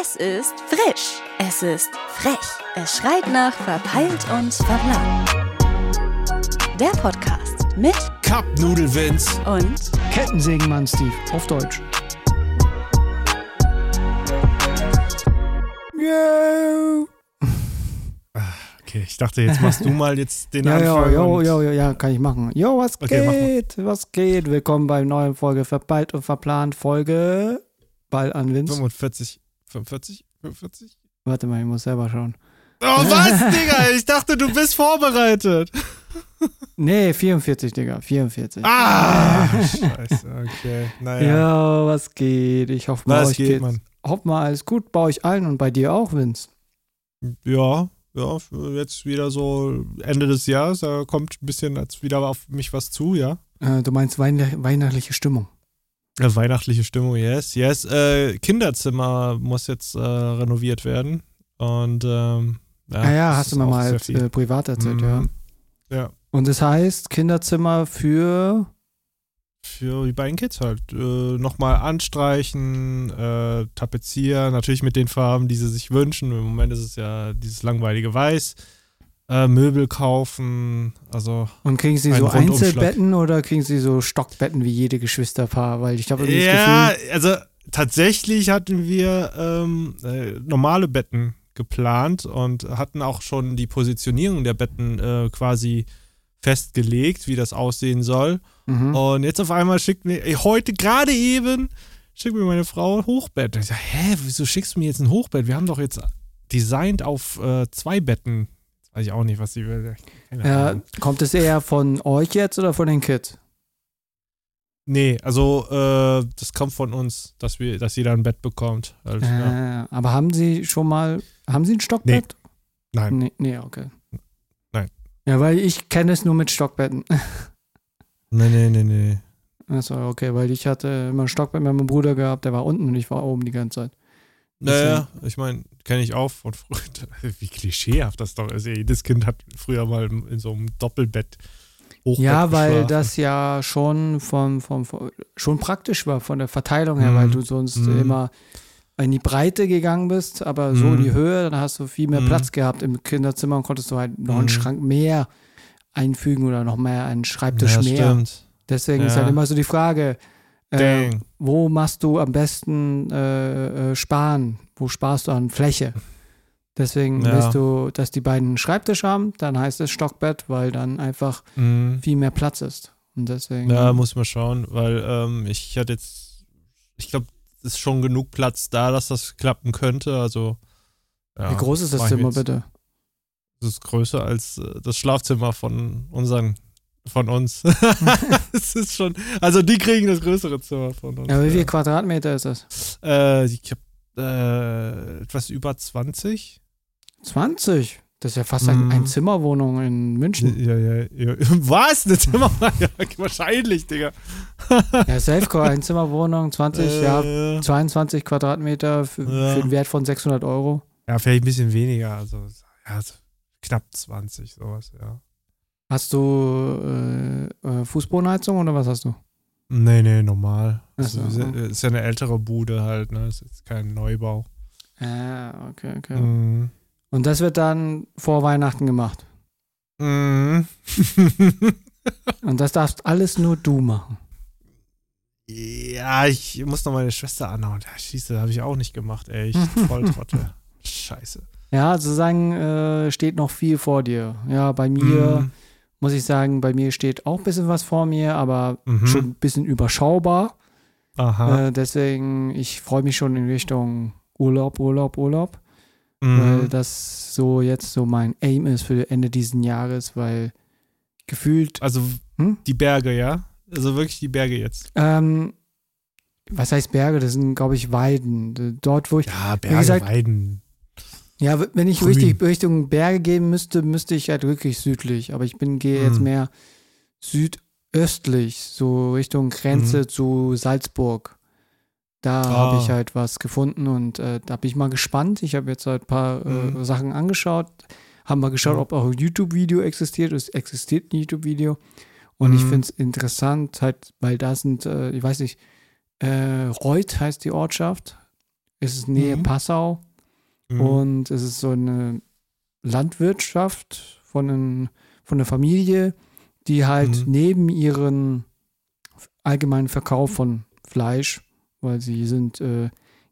Es ist frisch. Es ist frech. Es schreit nach verpeilt und verplant. Der Podcast mit Cup-Nudel Vince. und Kettensägenmann Steve, auf Deutsch. Yo. Okay, ich dachte, jetzt machst du mal jetzt den Ja, ja, Anfang. jo, und- jo, jo, ja, kann ich machen. Jo, was Okay, geht? Was geht? Willkommen bei neuen Folge Verpeilt und Verplant. Folge Ball an Vince. 45, 45, 45? Warte mal, ich muss selber schauen. Oh, was, Digga? Ich dachte, du bist vorbereitet. Nee, 44, Digga, 44. Ah, scheiße, okay. Naja, Ja, was geht? Ich hoffe mal, was euch geht, geht's. Mann? Hoffe mal, alles gut bei euch allen und bei dir auch, Vince. Ja, ja, jetzt wieder so Ende des Jahres, da kommt ein bisschen als wieder auf mich was zu, ja. Äh, du meinst weihn- weihnachtliche Stimmung. Ja, weihnachtliche Stimmung, yes, yes. Äh, Kinderzimmer muss jetzt äh, renoviert werden. Und ähm, ja, ah ja, hast du mir mal als, äh, privat erzählt, ja. Mhm. Ja, Und das heißt, Kinderzimmer für. für die beiden Kids halt. Äh, Nochmal anstreichen, äh, tapezieren, natürlich mit den Farben, die sie sich wünschen. Im Moment ist es ja dieses langweilige Weiß. Äh, Möbel kaufen, also Und kriegen sie so. Einzelbetten oder kriegen sie so Stockbetten wie jede Geschwisterpaar? Weil ich habe irgendwie Ja, das Gefühl. also tatsächlich hatten wir ähm, äh, normale Betten geplant und hatten auch schon die Positionierung der Betten äh, quasi festgelegt, wie das aussehen soll. Mhm. Und jetzt auf einmal schickt mir, ey, heute gerade eben, schickt mir meine Frau ein Hochbett. Ich sag, hä, wieso schickst du mir jetzt ein Hochbett? Wir haben doch jetzt designt auf äh, zwei Betten. Weiß ich auch nicht, was sie will. Ja, kommt es eher von euch jetzt oder von den Kids? Nee, also äh, das kommt von uns, dass wir, dass jeder ein Bett bekommt. Also, ja. Äh, aber haben sie schon mal. Haben sie ein Stockbett? Nein. Nee, nee, okay. Nein. Ja, weil ich kenne es nur mit Stockbetten. Nee, nee, nee, nee. Achso, okay, weil ich hatte immer ein Stockbett mit meinem Bruder gehabt, der war unten und ich war oben die ganze Zeit. Naja, ich meine, kenne ich auch von früher. Wie klischeehaft das doch ist. Jedes Kind hat früher mal in so einem Doppelbett Hochbett Ja, weil geschlafen. das ja schon vom, vom, vom schon praktisch war von der Verteilung her, Mhm. weil du sonst Mhm. immer in die Breite gegangen bist, aber so in Mhm. die Höhe, dann hast du viel mehr Mhm. Platz gehabt im Kinderzimmer und konntest du halt noch einen Mhm. Schrank mehr einfügen oder noch mehr einen Schreibtisch ja, mehr. stimmt. Deswegen ist Ja. halt immer so die Frage, äh, wo machst du am besten äh, äh, sparen? Wo sparst du an Fläche? Deswegen Ja. willst du, dass die beiden einen Schreibtisch haben, dann heißt es Stockbett, weil dann einfach Mhm. viel mehr Platz ist. Und deswegen. Ja, muss man schauen, weil ähm, ich hatte jetzt, ich glaube, es ist schon genug Platz da, dass das klappen könnte. Also, ja, Wie groß ist das Zimmer bitte? Das ist größer als äh, das Schlafzimmer von unseren, von uns. Es ist schon, also die kriegen das größere Zimmer von uns. Ja, wie viel Quadratmeter ist das? Äh, ich habe äh, etwas über 20. 20. Das ist ja fast ein, Mhm. ein Zimmerwohnung in München. Ja, ja, ja. Was? Eine Zimmer? ja, wahrscheinlich, Digga. Ja, Selfcore, ein Zimmerwohnung, 20, ja, Äh, 22 Quadratmeter für, Ja. für den Wert von 600 Euro. ja, vielleicht ein bisschen weniger. Also, ja, so knapp 20, sowas, ja. Hast du äh, äh, Fußbodenheizung oder was hast du? Nee, nee, normal. Also, so. ist ja- eine ältere Bude halt, ne? Ist jetzt kein Neubau. Ah, okay, okay. Mhm. Und das wird dann vor Weihnachten gemacht. Mhm. Und das darfst alles nur du machen. ja, ich muss noch meine Schwester anhauen. Ja, schieße, habe ich auch nicht gemacht, ey. Ich voll Trottel. Scheiße. Ja, sozusagen äh, steht noch viel vor dir. Ja, bei mir Mhm. Muss ich sagen, bei mir steht auch ein bisschen was vor mir, aber Mhm. schon ein bisschen überschaubar. Aha. Äh, deswegen, ich freue mich schon in Richtung Urlaub, Urlaub, Urlaub, Mhm. weil das so jetzt so mein Aim ist für Ende diesen Jahres, weil gefühlt, Also Hm? die Berge, ja? Also wirklich die Berge jetzt. ähm, was heißt Berge? Das sind, glaube ich, Weiden. Dort, wo ich, Ja, Berge, gesagt- Weiden. Ja, wenn ich Grün. richtig Richtung Berge gehen müsste, müsste ich halt wirklich südlich. Aber ich bin, gehe jetzt Hm. mehr südöstlich, so Richtung Grenze zu Salzburg. Da habe Ah. ich halt was gefunden und äh, da bin ich mal gespannt. Ich habe jetzt halt ein paar äh, Mhm. Sachen angeschaut, haben mal geschaut, Mhm. ob auch ein YouTube-Video existiert. Es existiert ein YouTube-Video. Und ich Mhm. finde es interessant, halt, weil da sind, äh, ich weiß nicht, äh, Reuth heißt die Ortschaft. Es ist Nähe Mhm. Passau Mhm. und es ist so eine Landwirtschaft von, ein, von einer Familie, die halt Mhm. neben ihren allgemeinen Verkauf von Fleisch, weil sie sind äh,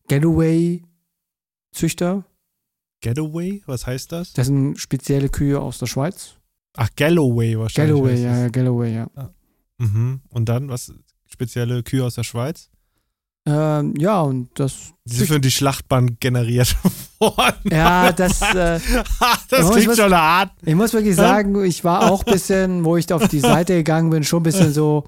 Galloway-Züchter. Getaway? Was heißt das? Das sind spezielle Kühe aus der Schweiz. Ach, Galloway wahrscheinlich. Galloway, ja, Galloway, ja. Mhm. Und dann, was? Spezielle Kühe aus der Schweiz? Ähm, ja, und das. Die sind für die Schlachtbahn generiert worden. Ja, das. Äh, das muss klingt was- schon hart. ich muss wirklich sagen, ich war auch ein bisschen, wo ich auf die Seite gegangen bin, schon ein bisschen so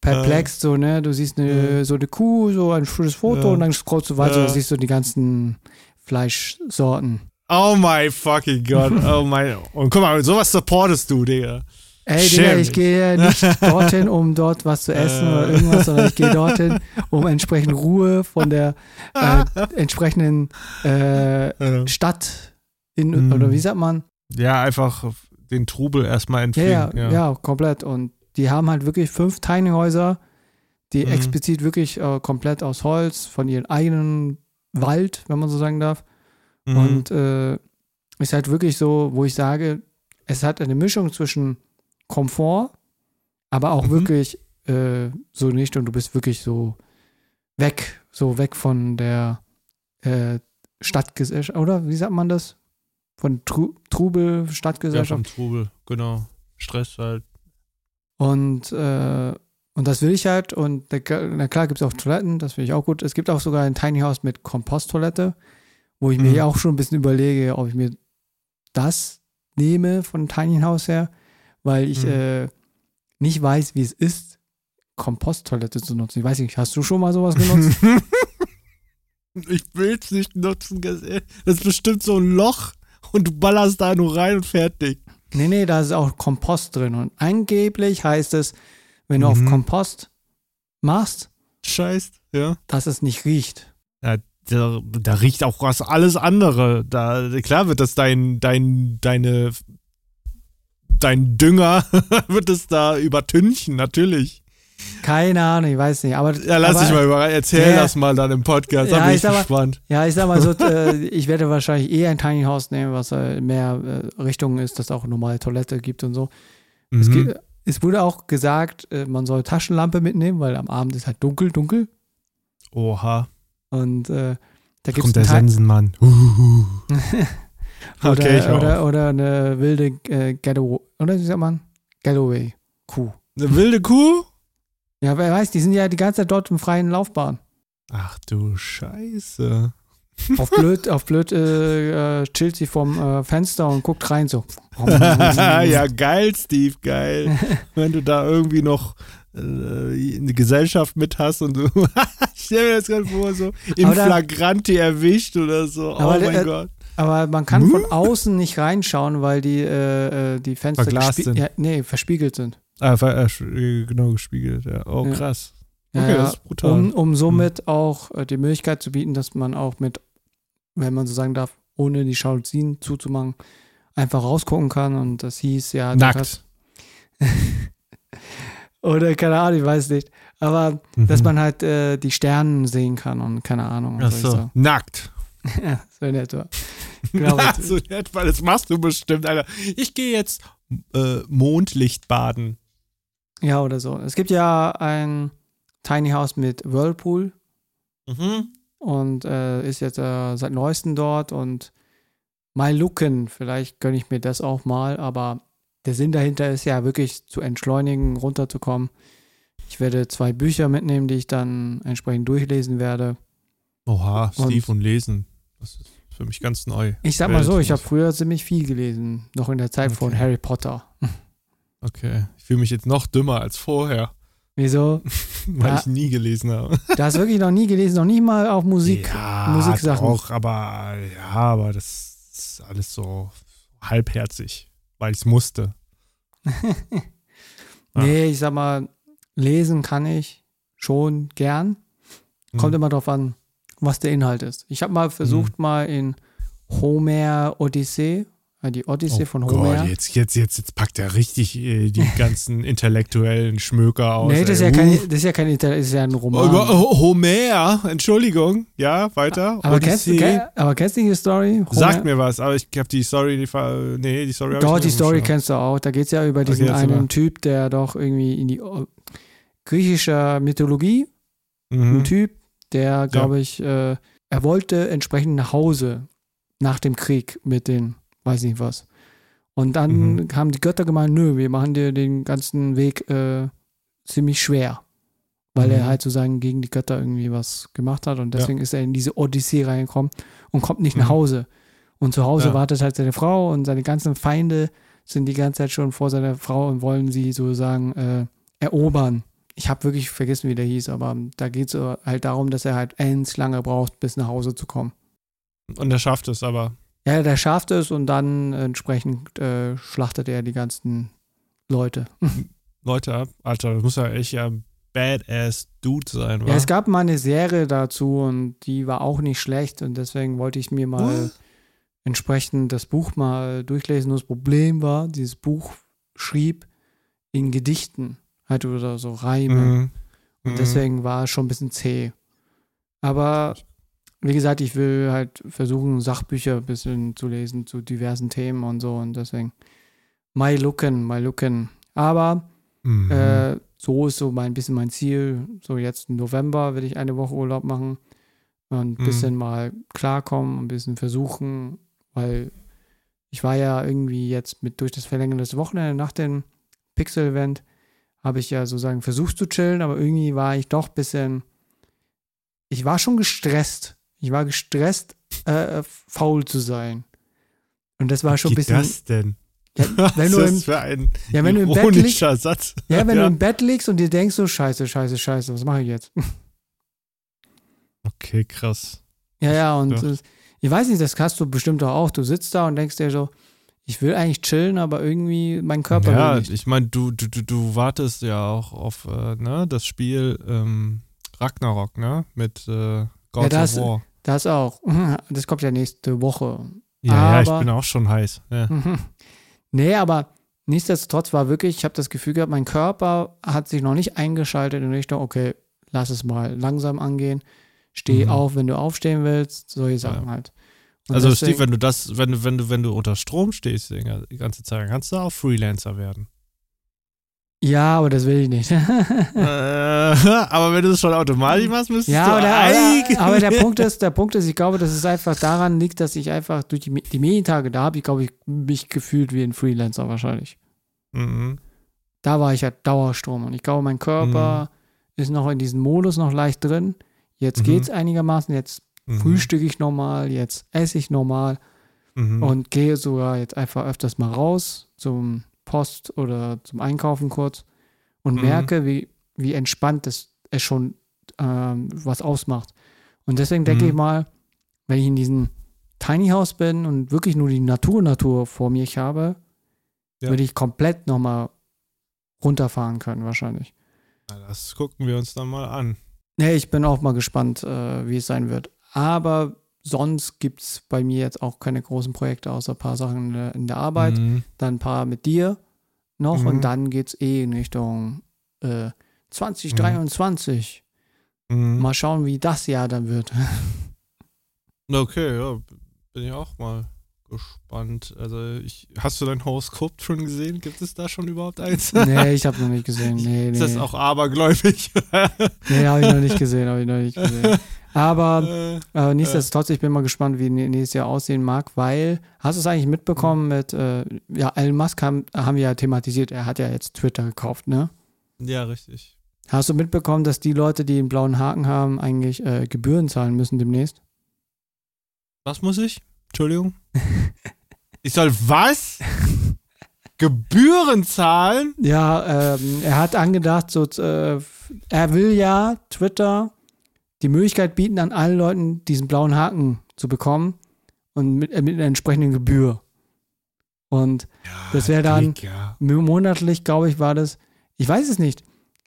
perplex, so, ne? Du siehst eine, so eine Kuh, so ein schönes Foto Ja. und dann scrollst du weiter Ja. und siehst du die ganzen Fleischsorten. Oh my fucking God. Oh mein. Und guck mal, sowas supportest du, Digga. Ey, Digga, ich gehe nicht dorthin, um dort was zu essen oder irgendwas, sondern ich gehe dorthin, um entsprechend Ruhe von der äh, entsprechenden äh, Ja. Stadt in, Mhm. oder wie sagt man? Ja, einfach den Trubel erstmal Ja, entfliehen. ja, ja, komplett. Und die haben halt wirklich fünf Tiny Häuser, die Mhm. explizit wirklich äh, komplett aus Holz, von ihrem eigenen Wald, wenn man so sagen darf. Mhm. Und äh, ist halt wirklich so, wo ich sage, es hat eine Mischung zwischen Komfort, aber auch Mhm. wirklich äh, so nicht und du bist wirklich so weg, so weg von der äh, Stadtgesellschaft, oder wie sagt man das? Von Tru Trubel, ja, Stadtgesellschaft. vom Trubel, genau. Stress halt. Und, äh, und das will ich halt. Und na klar- na klar gibt es auch Toiletten, das finde ich auch gut. Es gibt auch sogar ein Tiny House mit Komposttoilette, wo ich Mhm. mir auch schon ein bisschen überlege, ob ich mir das nehme von Tiny House her, weil ich Mhm. äh, nicht weiß, wie es ist, Komposttoilette zu nutzen. Ich weiß nicht, hast du schon mal sowas genutzt? ich will's nicht nutzen, ganz ehrlich. Das ist bestimmt so ein Loch und du ballerst da nur rein und fertig. nee, nee, da ist auch Kompost drin. Und angeblich heißt es, wenn du auf Mhm. Kompost machst, Scheiß, ja. dass es nicht riecht. Ja, da, da riecht auch was alles andere. Da, klar wird das dein, dein, deine, dein Dünger wird es da übertünchen, natürlich. Keine Ahnung, ich weiß nicht. Aber, Ja, lass aber, dich mal überraschen. Erzähl Ja. das mal dann im Podcast. Da Ja, bin ich ich mal- gespannt. Ja, ich sag mal so, äh, ich werde wahrscheinlich eher ein Tiny House nehmen, was äh, mehr äh, Richtungen ist, dass es auch normale Toilette gibt und so. Es, Mhm. geht, es wurde auch gesagt, äh, man soll Taschenlampe mitnehmen, weil am Abend ist halt dunkel, dunkel. Oha. Und äh, da gibt es Kommt der Sensenmann. Uhuhu. oder, Okay, ich oder, oder eine wilde äh, Galloway, oder wie sagt man? Galloway Kuh. Eine wilde Kuh? Ja, wer weiß, die sind ja die ganze Zeit dort im freien Laufbahn. Ach du Scheiße. Auf blöd, auf blöd äh, äh, chillt sie vom äh, Fenster und guckt rein so. ja, geil, Steve, geil. Wenn du da irgendwie noch äh, eine Gesellschaft mit hast und du, ich stell mir das gerade vor, so da- Flagranti erwischt oder so. Oh mein äh, Gott. Aber man kann Hm? von außen nicht reinschauen, weil die, äh, äh, die Fenster Verglast sind. Ja, nee, verspiegelt sind. Ah, ver- äh, äh, genau gespiegelt, ja. Oh, Ja. krass. Okay, ja, das ist brutal. Um, um somit auch äh, die Möglichkeit zu bieten, dass man auch mit, wenn man so sagen darf, ohne die Jalousien zuzumachen, einfach rausgucken kann. Und das hieß ja. Nackt. Oder keine Ahnung, ich weiß nicht. Aber Mhm. dass man halt äh, die Sterne sehen kann und keine Ahnung. Ach was soll ich so, nackt. ja, so in etwa. Genau. Ja, so nett, weil das machst du bestimmt, Alter. Ich gehe jetzt äh, Mondlicht baden. ja, oder so. Es gibt ja ein Tiny House mit Whirlpool. Mhm. und äh, ist jetzt äh, seit neuestem dort und mal looken, vielleicht gönne ich mir das auch mal, aber der Sinn dahinter ist ja wirklich zu entschleunigen, runterzukommen. Ich werde zwei Bücher mitnehmen, die ich dann entsprechend durchlesen werde. Oha, Und- Steve und, Lesen. Das ist für mich ganz neu. Ich sag mal so, ich habe früher ziemlich viel gelesen, noch in der Zeit von Okay. Harry Potter. Okay, ich fühle mich jetzt noch dümmer als vorher, Wieso? weil Ja. ich nie gelesen habe. Du hast wirklich noch nie gelesen, noch nicht mal auch Musik. ja, Musiksachen. Auch, aber ja, aber das ist alles so halbherzig, weil ich es musste. Nee, ich sag mal, lesen kann ich schon gern. Kommt Hm. immer drauf an, was der Inhalt ist. Ich habe mal versucht, mal in Homer Odyssee, die Odyssee oh von Homer. Gott, jetzt, jetzt, jetzt, jetzt packt er richtig äh, die ganzen intellektuellen Schmöker aus. nee, das ist, ja kein, das ist ja kein das ist ja ein Roman. Oh, oh, Homer, Entschuldigung. Ja, weiter. aber, kennst, du- aber kennst du die Story? Homer? Sagt mir was, aber ich habe die Story nicht ver Nee, die Story Doch, die Story dem kennst du auch. Da geht es ja über diesen erzähl einen. Typ, der doch irgendwie in die oh, griechische Mythologie, Schirm. ein Mhm. Typ, der, glaube ich, äh, er wollte entsprechend nach Hause nach dem Krieg mit den, weiß nicht was. Und dann Mhm. haben die Götter gemeint, nö, wir machen dir den ganzen Weg äh, ziemlich schwer. Weil er Mhm. halt sozusagen gegen die Götter irgendwie was gemacht hat und Ja. deswegen ist er in diese Odyssee reingekommen und kommt nicht nach Mhm. Hause. Und zu Hause Ja. wartet halt seine Frau und seine ganzen Feinde sind die ganze Zeit schon vor seiner Frau und wollen sie sozusagen äh, erobern. Ich habe wirklich vergessen, wie der hieß, aber da geht es halt darum, dass er halt ends lange braucht, bis nach Hause zu kommen. Und er schafft es aber. Ja, der schafft es und dann entsprechend äh, schlachtet er die ganzen Leute. Leute ab. Alter, das muss ja echt ja ein badass Dude sein, wa? Ja, es gab mal eine Serie dazu und die war auch nicht schlecht und deswegen wollte ich mir mal What? entsprechend das Buch mal durchlesen. Das Problem war, dieses Buch schrieb in Gedichten, halt oder so Reime. Mhm. Und Mhm. deswegen war es schon ein bisschen zäh. Aber wie gesagt, ich will halt versuchen, Sachbücher ein bisschen zu lesen zu diversen Themen und so. Und deswegen mal looken, mal looken. Aber Mhm. äh, so ist so mein bisschen mein Ziel. So jetzt im November will ich eine Woche Urlaub machen und ein Mhm. bisschen mal klarkommen, ein bisschen versuchen, weil ich war ja irgendwie jetzt mit durch das Verlängern des Wochenende nach dem Pixel-Event habe ich ja sozusagen versucht zu chillen, aber irgendwie war ich doch ein bisschen, ich war schon gestresst. Ich war gestresst, äh, faul zu sein. Und das war Was schon ein bisschen, das denn? ja, wenn Was du ist im, das für ein ja, wenn du im Bett liegst, Satz? ja, wenn Ja. du im Bett liegst und dir denkst so, scheiße, scheiße, scheiße, was mache ich jetzt? Okay, krass. Ja, ja, und Ja. äh, ich weiß nicht, das hast du bestimmt auch. Du sitzt da und denkst dir so, ich will eigentlich chillen, aber irgendwie mein Körper ja, ich meine, du, du, du, du wartest ja auch auf äh, ne, das Spiel ähm, Ragnarok, ne? Mit äh, God Ja, das- of War. Das auch. Das kommt ja nächste Woche. Ja, ja, ich aber- bin auch schon heiß. Ja. Nee, aber nichtsdestotrotz war wirklich, ich habe das Gefühl gehabt, mein Körper hat sich noch nicht eingeschaltet in Richtung, okay, lass es mal langsam angehen. Steh Mhm. auf, wenn du aufstehen willst, solche Sachen Ja. halt. Und Also deswegen- Steve, wenn du das, wenn du, wenn du, wenn du unter Strom stehst die ga- die ganze Zeit, dann kannst du auch Freelancer werden. Ja, aber das will ich nicht. äh, aber wenn du es schon automatisch machst, müsstest Ja, du aber der, eigentlich. aber, der Punkt ist, der Punkt ist, ich glaube, dass es einfach daran liegt, dass ich einfach durch die, die Medientage da habe, ich glaube, ich mich gefühlt wie ein Freelancer wahrscheinlich. Mhm. Da war ich ja Dauerstrom und ich glaube, mein Körper ist noch in diesem Modus noch leicht drin. Jetzt Mhm. geht's einigermaßen, jetzt Mhm. frühstücke ich normal, jetzt esse ich normal Mhm. und gehe sogar jetzt einfach öfters mal raus zum Post oder zum Einkaufen kurz und Mhm. merke, wie, wie entspannt es, es schon ähm, was ausmacht. Und deswegen denke Mhm. ich mal, wenn ich in diesem Tiny House bin und wirklich nur die Natur, Natur vor mir ich habe, Ja. würde ich komplett nochmal runterfahren können, wahrscheinlich. Na, Das gucken wir uns dann mal an. Nee, ich bin auch mal gespannt, äh, wie es sein wird. Aber sonst gibt es bei mir jetzt auch keine großen Projekte, außer ein paar Sachen in der, in der Arbeit. Mhm. Dann ein paar mit dir noch Mhm. und dann geht es eh in Richtung äh, 2023. Mhm. Mal schauen, wie das Jahr dann wird. Okay, ja, bin ich auch mal gespannt. Also, ich, hast du dein Horoskop schon gesehen? Gibt es da schon überhaupt eins? nee, ich habe noch nicht gesehen. Nee, nee. Ist das auch abergläubig? Nee, habe ich noch nicht gesehen, habe ich noch nicht gesehen. Aber Äh, äh, nichtsdestotrotz, ich bin mal gespannt, wie nä- nächstes Jahr aussehen mag, weil, hast du es eigentlich mitbekommen mit, äh, ja, Elon Musk haben, haben wir ja thematisiert, er hat ja jetzt Twitter gekauft, ne? ja, richtig. Hast du mitbekommen, dass die Leute, die einen blauen Haken haben, eigentlich äh, Gebühren zahlen müssen demnächst? Was muss ich? Entschuldigung. Ich soll was? Gebühren zahlen? Ja, ähm, er hat angedacht, so, äh, er will ja Twitter die Möglichkeit bieten, an allen Leuten diesen blauen Haken zu bekommen und mit, äh, mit einer entsprechenden Gebühr. Und Ja, Das wär dann- Klick, ja. monatlich, glaube ich, war das, ich weiß es nicht.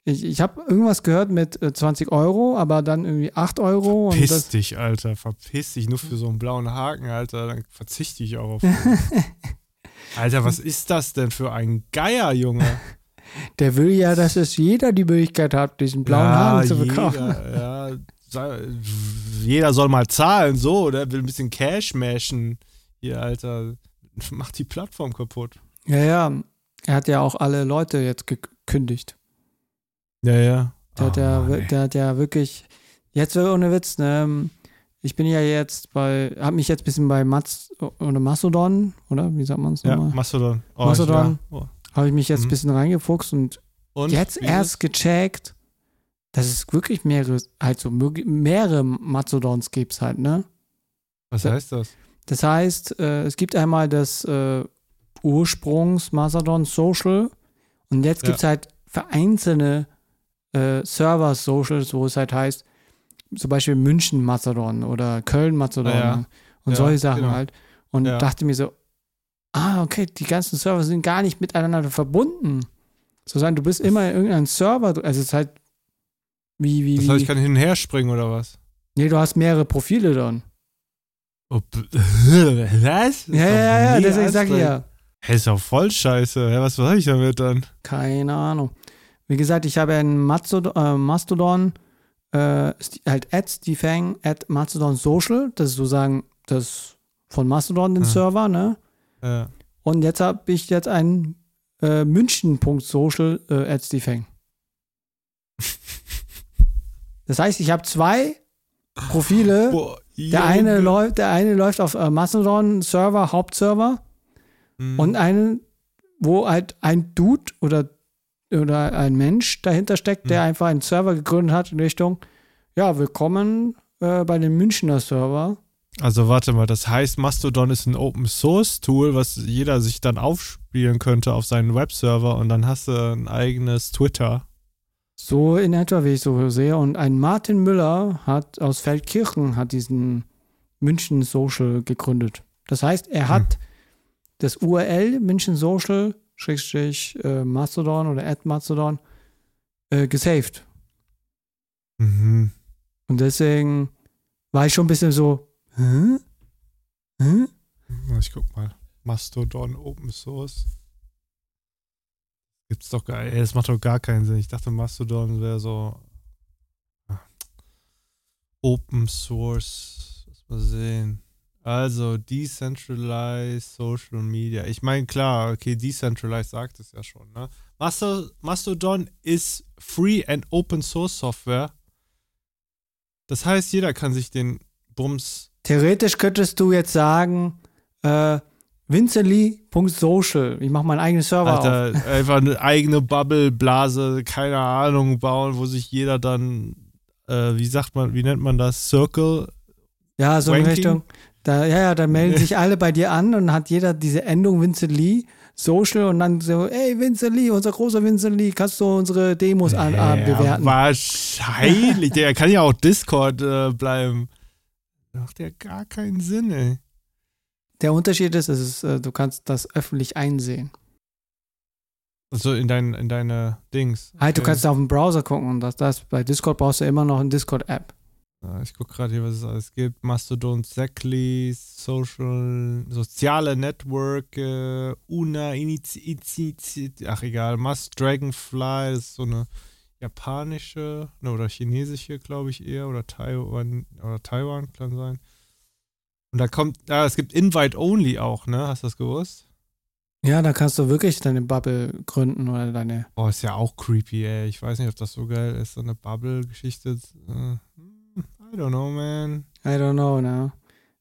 Ich, ich habe irgendwas gehört mit äh, 20 Euro, aber dann irgendwie 8 Euro. Und Verpiss das, dich, Alter. Verpiss dich nur für so einen blauen Haken, Alter. Dann verzichte ich auch auf. Alter, was ist das denn für ein Geier, Junge? Der will ja, dass es jeder die Möglichkeit hat, diesen blauen ja, Haaren zu bekommen. Jeder, ja, jeder soll mal zahlen, so, der will ein bisschen Cash mashen. Hier, Alter, macht die Plattform kaputt. Ja, ja. Er hat ja auch alle Leute jetzt gekündigt. Ja, ja. Der, hat Oh, ja, Mann, der hat ja wirklich, jetzt ohne Witz, ne, ich bin ja jetzt bei, hab mich jetzt ein bisschen bei Mats oder Mastodon, oder wie sagt man es ja, nochmal? Mastodon. Oh, Mastodon. Ja. oh. Habe ich mich jetzt ein Mhm. bisschen reingefuchst und, Und jetzt erst ist- gecheckt, dass es wirklich mehrere, halt so mehrere Mastodons gibt halt, ne? Was heißt das? Das heißt, äh, es gibt einmal das äh, Ursprungs Mastodon Social und jetzt Ja. gibt es halt vereinzelte äh, Server Socials, wo es halt heißt, zum Beispiel München Mastodon oder Köln Mastodon Ja, ja. und Ja, solche Sachen genau. halt. Und dachte mir so, ah, okay, die ganzen Server sind gar nicht miteinander verbunden. So sagen, du bist immer in irgendeinem Server, also es ist halt wie, wie, Das heißt, ich kann hin und her springen oder was? nee, du hast mehrere Profile dann. Oh, was? Ja, ja, ja, deswegen sag ich ja. Hey, ist doch voll scheiße. Was soll ich damit dann? Keine Ahnung. Wie gesagt, ich habe einen Mastodon, äh, Mastodon äh, halt at Stefang at Mastodon Social. Das ist sozusagen das von Mastodon, den Ah. Server, ne? Ja. Und jetzt habe ich jetzt einen äh, München.social äh, at Stefang. Das heißt, ich habe zwei Profile. Boah, Der eine, läuft, der eine läuft auf äh, Mastodon Server, Hauptserver. Mhm. Und einen, wo halt ein Dude oder, oder ein Mensch dahinter steckt, der Mhm. einfach einen Server gegründet hat in Richtung, ja, willkommen äh, bei dem Münchner Server. Also warte mal, das heißt, Mastodon ist ein Open Source Tool, was jeder sich dann aufspielen könnte auf seinen Webserver und dann hast du ein eigenes Twitter. So in etwa, wie ich so sehe. Und ein Martin Müller hat aus Feldkirchen hat diesen München Social gegründet. Das heißt, er hat das URL München Social, Schrägstrich äh, Mastodon oder at Mastodon, äh, gesaved. Mhm. Und deswegen war ich schon ein bisschen so, hä? Hä? Ich guck mal. Mastodon Open Source. Gibt's doch gar ey, Das macht doch gar keinen Sinn. Ich dachte, Mastodon wäre so ah. Open Source. Lass mal sehen. Also, Decentralized Social Media. Ich meine, klar, okay, Decentralized sagt es ja schon, ne? Masto- Mastodon ist Free and Open Source Software. Das heißt, jeder kann sich den Bums Theoretisch könntest du jetzt sagen, äh, Vincently.social. Ich mache meinen eigenen Server auf. Alter, einfach eine eigene Bubble-Blase, keine Ahnung, bauen, wo sich jeder dann, äh, wie sagt man, wie nennt man das? Circle? Ja, so in Ranking? Richtung. Da, ja, ja, dann melden sich alle bei dir an und hat jeder diese Endung Vincent Lee, Social und dann so, ey, Vincent Lee, unser großer Vincent Lee, kannst du unsere Demos an, Ja, äh, bewerten? Wahrscheinlich. Der kann ja auch Discord äh, bleiben. Macht ja gar keinen Sinn, ey. Der Unterschied ist, es ist äh, du kannst das öffentlich einsehen. Also in, dein, in deine Dings. Halt, du Okay. kannst auf dem Browser gucken und das, das bei Discord brauchst du immer noch eine Discord-App. Ich gucke gerade hier, was es alles gibt. Mastodon, Zackly, Social, soziale Network, Una, Inizi, Inizi, ach egal, Must Dragonfly, das ist so eine japanische ne, oder chinesische, glaube ich eher, oder Taiwan, oder Taiwan kann sein. Und da kommt, ja, es gibt Invite Only auch, ne? Hast du das gewusst? Ja, da kannst du wirklich deine Bubble gründen oder deine. Oh, ist ja auch creepy, ey. Ich weiß nicht, ob das so geil ist, so eine Bubble-Geschichte. Äh, I don't know, man. I don't know, ne?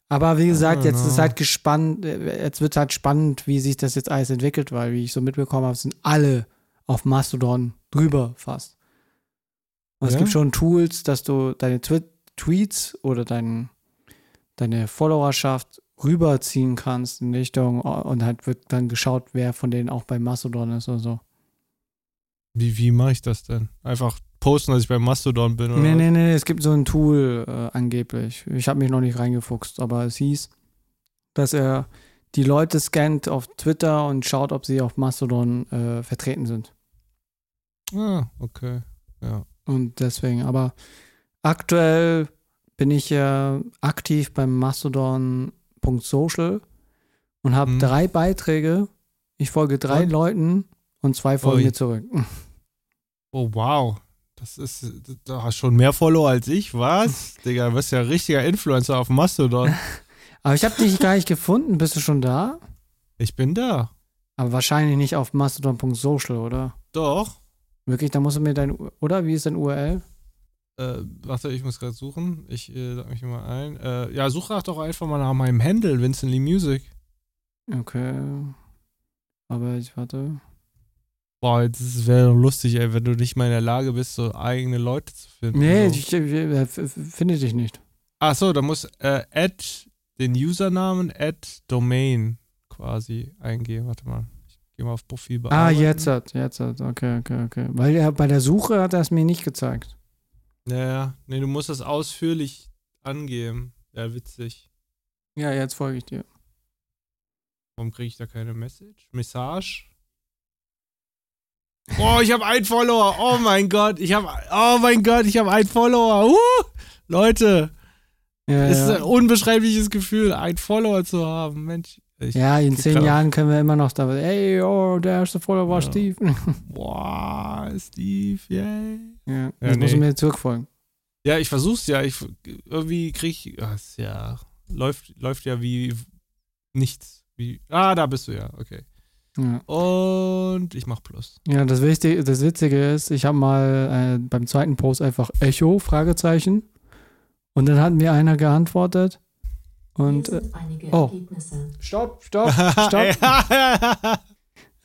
Aber wie gesagt, jetzt ist know. halt gespannt, jetzt wird halt spannend, wie sich das jetzt alles entwickelt, weil, wie ich so mitbekommen habe, sind alle auf Mastodon drüber fast. Und es Ja? gibt schon Tools, dass du deine Twi Tweets oder dein, deine Followerschaft rüberziehen kannst in Richtung und halt wird dann geschaut, wer von denen auch bei Mastodon ist oder so. Wie, wie mache ich das denn? Einfach posten, dass ich bei Mastodon bin oder Nee, nee, nee, es gibt so ein Tool äh, angeblich. Ich habe mich noch nicht reingefuchst, aber es hieß, dass er die Leute scannt auf Twitter und schaut, ob sie auf Mastodon äh, vertreten sind. Ah, okay. Ja. Und deswegen, aber aktuell bin ich ja aktiv beim Mastodon.social und habe Mhm. drei Beiträge Ich folge drei Und? Leuten und zwei folgen mir zurück. Oh, wow. Das ist, da hast schon mehr Follower als ich, was? Digga, du bist ja ein richtiger Influencer auf Mastodon. Aber ich habe dich gar nicht gefunden. Bist du schon da? Ich bin da. Aber wahrscheinlich nicht auf mastodon.social, oder? Doch. Wirklich, da musst du mir dein, oder? Wie ist dein URL? Äh, warte, ich muss gerade suchen. Ich äh, sag mich mal ein. Äh, ja, suche doch einfach mal nach meinem Handle, Vincent Lee Music. Okay. Aber ich warte. Boah, das wäre doch lustig, ey, wenn du nicht mal in der Lage bist, so eigene Leute zu finden. Nee, so. ich, ich, ich, finde dich nicht. Ach so, da muss äh, add den Usernamen, add Domain quasi eingeben. Warte mal. Ich gehe mal auf Profil Ah, bearbeiten. jetzt hat, jetzt hat. Okay, okay, okay. Weil er bei der Suche hat er es mir nicht gezeigt. Ja, ja. Nee, du musst das ausführlich angeben. Ja, witzig. Ja, jetzt folge ich dir. Warum kriege ich da keine Message? Message? Oh, ich habe einen Follower. Oh mein Gott, ich habe Oh mein Gott, ich habe einen Follower. Uh, Leute, Ja, es ist ja. ein unbeschreibliches Gefühl, einen Follower zu haben. Mensch, ja in zehn grad- Jahren können wir immer noch da. Ey, oh, der erste Follower war Ja. Steve. Boah, Steve, yay. Ja, Ja, jetzt musst du nee. mir zurückfolgen. Ja, ich versuch's ja. Ich irgendwie krieg ich. ist ja läuft läuft ja wie nichts. Wie ah, da bist du ja. Okay. Ja. Und ich mach Plus. Ja, das, Wichtige, das Witzige ist, ich habe mal äh, beim zweiten Post einfach Echo, Fragezeichen. Und dann hat mir einer geantwortet. Und, äh, oh. Ergebnisse. stopp, stopp, stopp.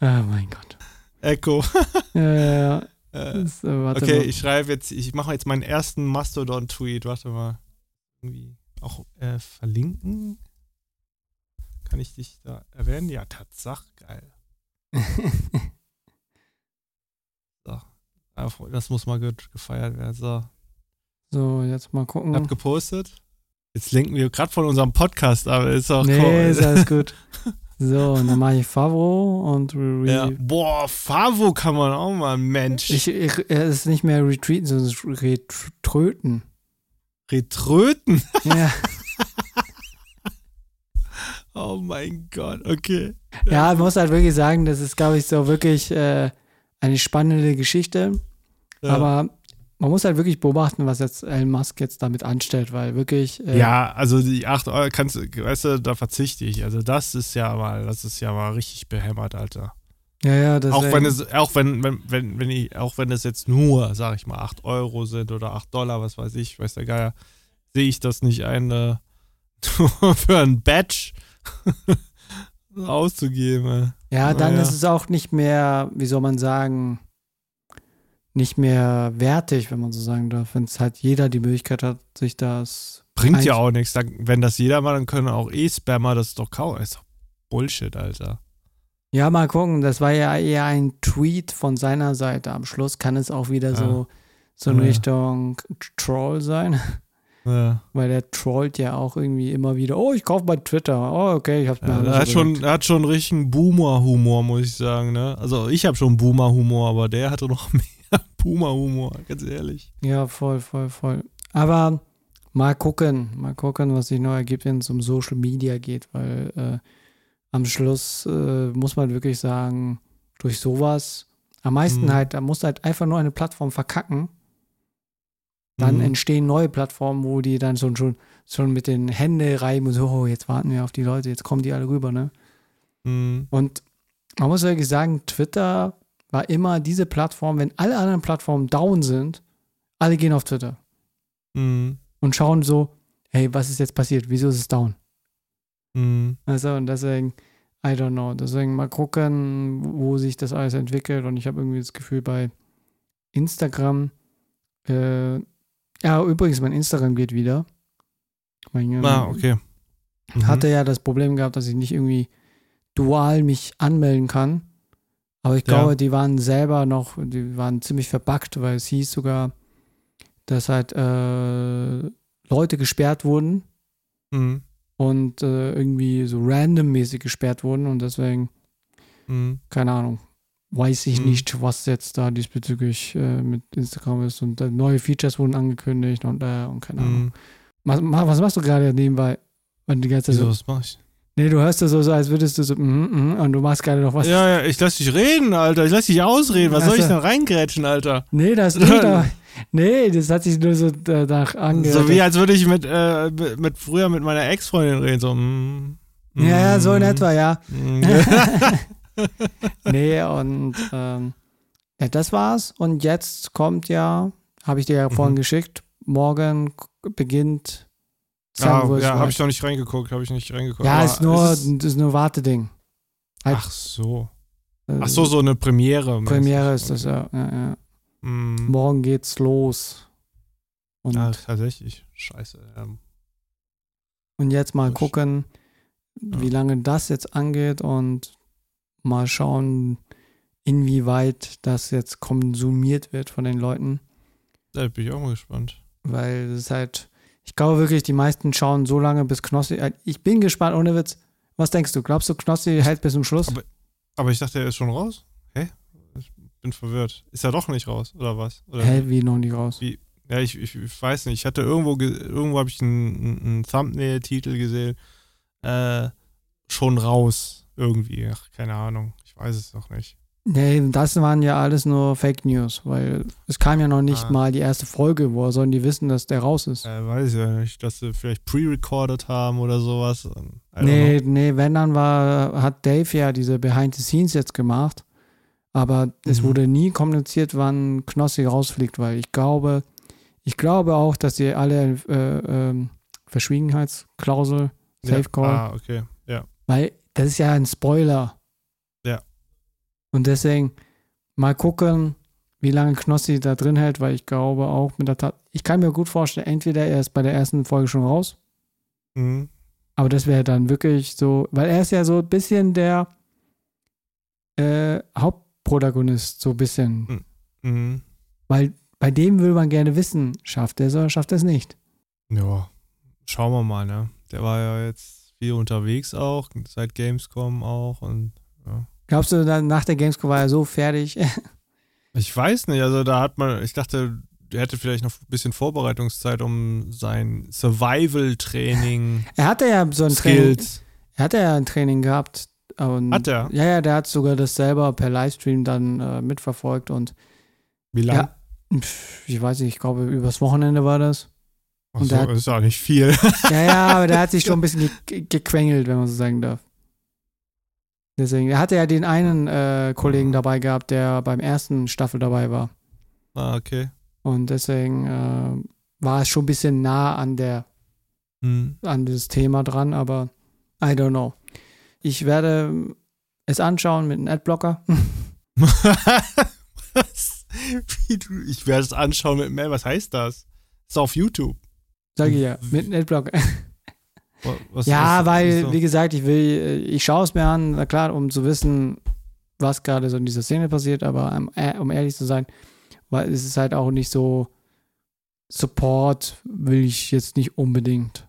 Oh mein Gott. Echo. Ja, ja, ja. Äh, Das, äh, warte okay, mal. ich schreibe jetzt, ich mache jetzt meinen ersten Mastodon-Tweet. Warte mal. Irgendwie auch äh, verlinken? Kann ich dich da erwähnen? Ja, Tatsache, geil. So. Aber Das muss mal gut gefeiert werden. So. so, jetzt mal gucken. Hab gepostet. Jetzt lenken wir gerade von unserem Podcast, aber ist auch nee, cool. ist alles gut. So, und dann mache ich Favro und re Ja. Boah, Favo kann man auch mal, Mensch. ich, ich, es ist nicht mehr retreaten, sondern retröten. Retröten. Ja. Oh mein Gott, okay. Ja, ich muss halt wirklich sagen, das ist, glaube ich, so wirklich äh, eine spannende Geschichte. Ja. Aber man muss halt wirklich beobachten, was jetzt Elon Musk jetzt damit anstellt, weil wirklich. Äh, Ja, also die 8 Euro kannst du, weißt du, da verzichte ich. Also das ist ja mal, das ist ja mal richtig behämmert, Alter. ja, ja, das auch wenn es, auch wenn, wenn, wenn, wenn ich, auch wenn es jetzt nur, sag ich mal, 8 Euro sind oder 8 Dollar, was weiß ich, weiß der Geier, sehe ich das nicht ein, äh, für ein Badge auszugeben. Ja, dann Naja. ist es auch nicht mehr, wie soll man sagen, nicht mehr wertig, wenn man so sagen darf, wenn es halt jeder die Möglichkeit hat, sich das. Bringt ja auch nichts. Wenn das jeder macht, dann können auch E-Spammer das doch kaum. Ist doch Bullshit, Alter. Ja, mal gucken, das war ja eher ein Tweet von seiner Seite. Am Schluss kann es auch wieder so, so in Ja. Richtung Troll sein, Ja. weil der trollt ja auch irgendwie immer wieder. Oh, ich kaufe bei Twitter. Oh, okay, ich hab's mir Ja, er, hat schon, er hat schon richtigen Boomer-Humor, muss ich sagen. Ne? Also ich habe schon Boomer-Humor, aber der hatte noch mehr Boomer-Humor, ganz ehrlich. Ja, voll, voll, voll. Aber mal gucken, mal gucken, was sich noch ergibt, wenn es um Social Media geht, weil äh, am Schluss äh, muss man wirklich sagen, durch sowas, am meisten Mhm. halt, da musst du halt einfach nur eine Plattform verkacken, dann Mhm. entstehen neue Plattformen, wo die dann schon, schon, schon mit den Händen reiben und so, oh, jetzt warten wir auf die Leute, jetzt kommen die alle rüber, ne? Mhm. Und man muss wirklich sagen, Twitter war immer diese Plattform, wenn alle anderen Plattformen down sind, alle gehen auf Twitter Mhm. und schauen so, hey, was ist jetzt passiert? Wieso ist es down? Mhm. Also und deswegen, I don't know. Deswegen mal gucken, wo sich das alles entwickelt. Und ich habe irgendwie das Gefühl bei Instagram, äh, ja, übrigens, mein Instagram geht wieder. Mein, ähm, Ah, okay. Mhm. hatte ja das Problem gehabt, dass ich nicht irgendwie dual mich anmelden kann. Aber ich Ja. glaube, die waren selber noch, die waren ziemlich verbuggt, weil es hieß sogar, dass halt äh, Leute gesperrt wurden Mhm. und äh, irgendwie so randommäßig gesperrt wurden und deswegen, Mhm. keine Ahnung, weiß ich Mhm. nicht, was jetzt da diesbezüglich äh, mit Instagram ist und äh, neue Features wurden angekündigt und, äh, und keine Ahnung. Mhm. Was, was machst du gerade nebenbei? Wenn die ganze Wieso, so, was mach ich? Nee, du hörst das so, als würdest du so, mm, mm, und du machst gerade noch was. Ja, ja, ich lass dich reden, Alter. Ich lass dich ausreden. Was soll ich Also- denn reingrätschen, Alter? Nee, das nicht, aber, nee, das hat sich nur so danach angehört. So wie als würde ich mit, äh, mit, früher mit meiner Ex-Freundin reden. So, mm, ja, ja, so in mm, etwa, ja. Nee, und ähm, ja, das war's. Und jetzt kommt ja, habe ich dir ja vorhin Mhm. geschickt, morgen beginnt ah, Seven vs. ja, habe ich noch nicht reingeguckt, habe ich nicht reingeguckt. Ja, ist nur, es ist nur Warteding. halt- ach so. Äh, Ach so, so eine Premiere. Premiere ist das, ja. ja, ja. Mm. Morgen geht's los. Und, Ah, tatsächlich. Scheiße. Ähm, und jetzt mal gucken, wie Ja. lange das jetzt angeht und mal schauen, inwieweit das jetzt konsumiert wird von den Leuten. da bin ich auch mal gespannt. Weil es ist halt, ich glaube wirklich, die meisten schauen so lange, bis Knossi. äh, Ich bin gespannt, ohne Witz. Was denkst du? Glaubst du, Knossi hält bis zum Schluss? Aber- Aber ich dachte, er ist schon raus. Hä? Ich bin verwirrt. Ist er doch nicht raus, oder was? Oder Hä, wie noch nicht raus? Ja, ich, ich, ich weiß nicht. Ich hatte irgendwo, ge- irgendwo habe ich einen, einen Thumbnail-Titel gesehen. Äh, schon raus. Irgendwie. Ach, keine Ahnung. Ich weiß es noch nicht. Nee, das waren ja alles nur Fake News, weil es kam ja noch nicht Ah. mal die erste Folge. Woher sollen die wissen, dass der raus ist? Äh, weiß ich ja nicht, dass sie vielleicht pre-recorded haben oder sowas. I don't Nee, nee, wenn dann war, hat Dave ja diese Behind the Scenes jetzt gemacht. Aber es Mhm. wurde nie kommuniziert, wann Knossi rausfliegt, weil ich glaube, ich glaube auch, dass sie alle äh, ähm, Verschwiegenheitsklausel, Safe Call, Ja. Ah, okay. Ja. weil das ist ja ein Spoiler. Ja. Und deswegen mal gucken, wie lange Knossi da drin hält, weil ich glaube auch mit der Tat, ich kann mir gut vorstellen, entweder er ist bei der ersten Folge schon raus, Mhm. aber das wäre dann wirklich so, weil er ist ja so ein bisschen der äh, Hauptprotagonist, so ein bisschen. Mhm. Weil bei dem will man gerne wissen, schafft er es oder schafft er es nicht. Ja. Schauen wir mal, ne? Der war ja jetzt viel unterwegs auch, seit Gamescom auch und ja. Glaubst du, dann nach der Gamescom war er so fertig? Ich weiß nicht, also da hat man, ich dachte, er hätte vielleicht noch ein bisschen Vorbereitungszeit, um sein Survival-Training er hatte ja so ein Training, Skills. er hatte ja ein Training gehabt. Und Hat er? Ja, ja, der hat sogar das selber per Livestream dann äh, mitverfolgt und Wie lange? Ja. ich weiß nicht, ich glaube, übers Wochenende war das. Und so, hat- das ist auch nicht viel. Ja, ja, aber der hat sich schon ein bisschen ge gequengelt, wenn man so sagen darf. Deswegen, er hatte ja den einen äh, Kollegen dabei gehabt, der beim ersten Staffel dabei war. ah, okay. Und deswegen äh, war es schon ein bisschen nah an der, Hm. an das Thema dran, aber I don't know. Ich werde es anschauen mit einem Adblocker. was? Ich werde es anschauen mit Mel. Was heißt das? Ist auf YouTube. Sag ich ja, mit. Wa- Was, Ja, was- weil, wie gesagt, ich will, äh, ich schaue es mir an, na klar, um zu wissen, was gerade so in dieser Szene passiert, aber um, äh, um ehrlich zu sein, weil es ist halt auch nicht so Support will ich jetzt nicht unbedingt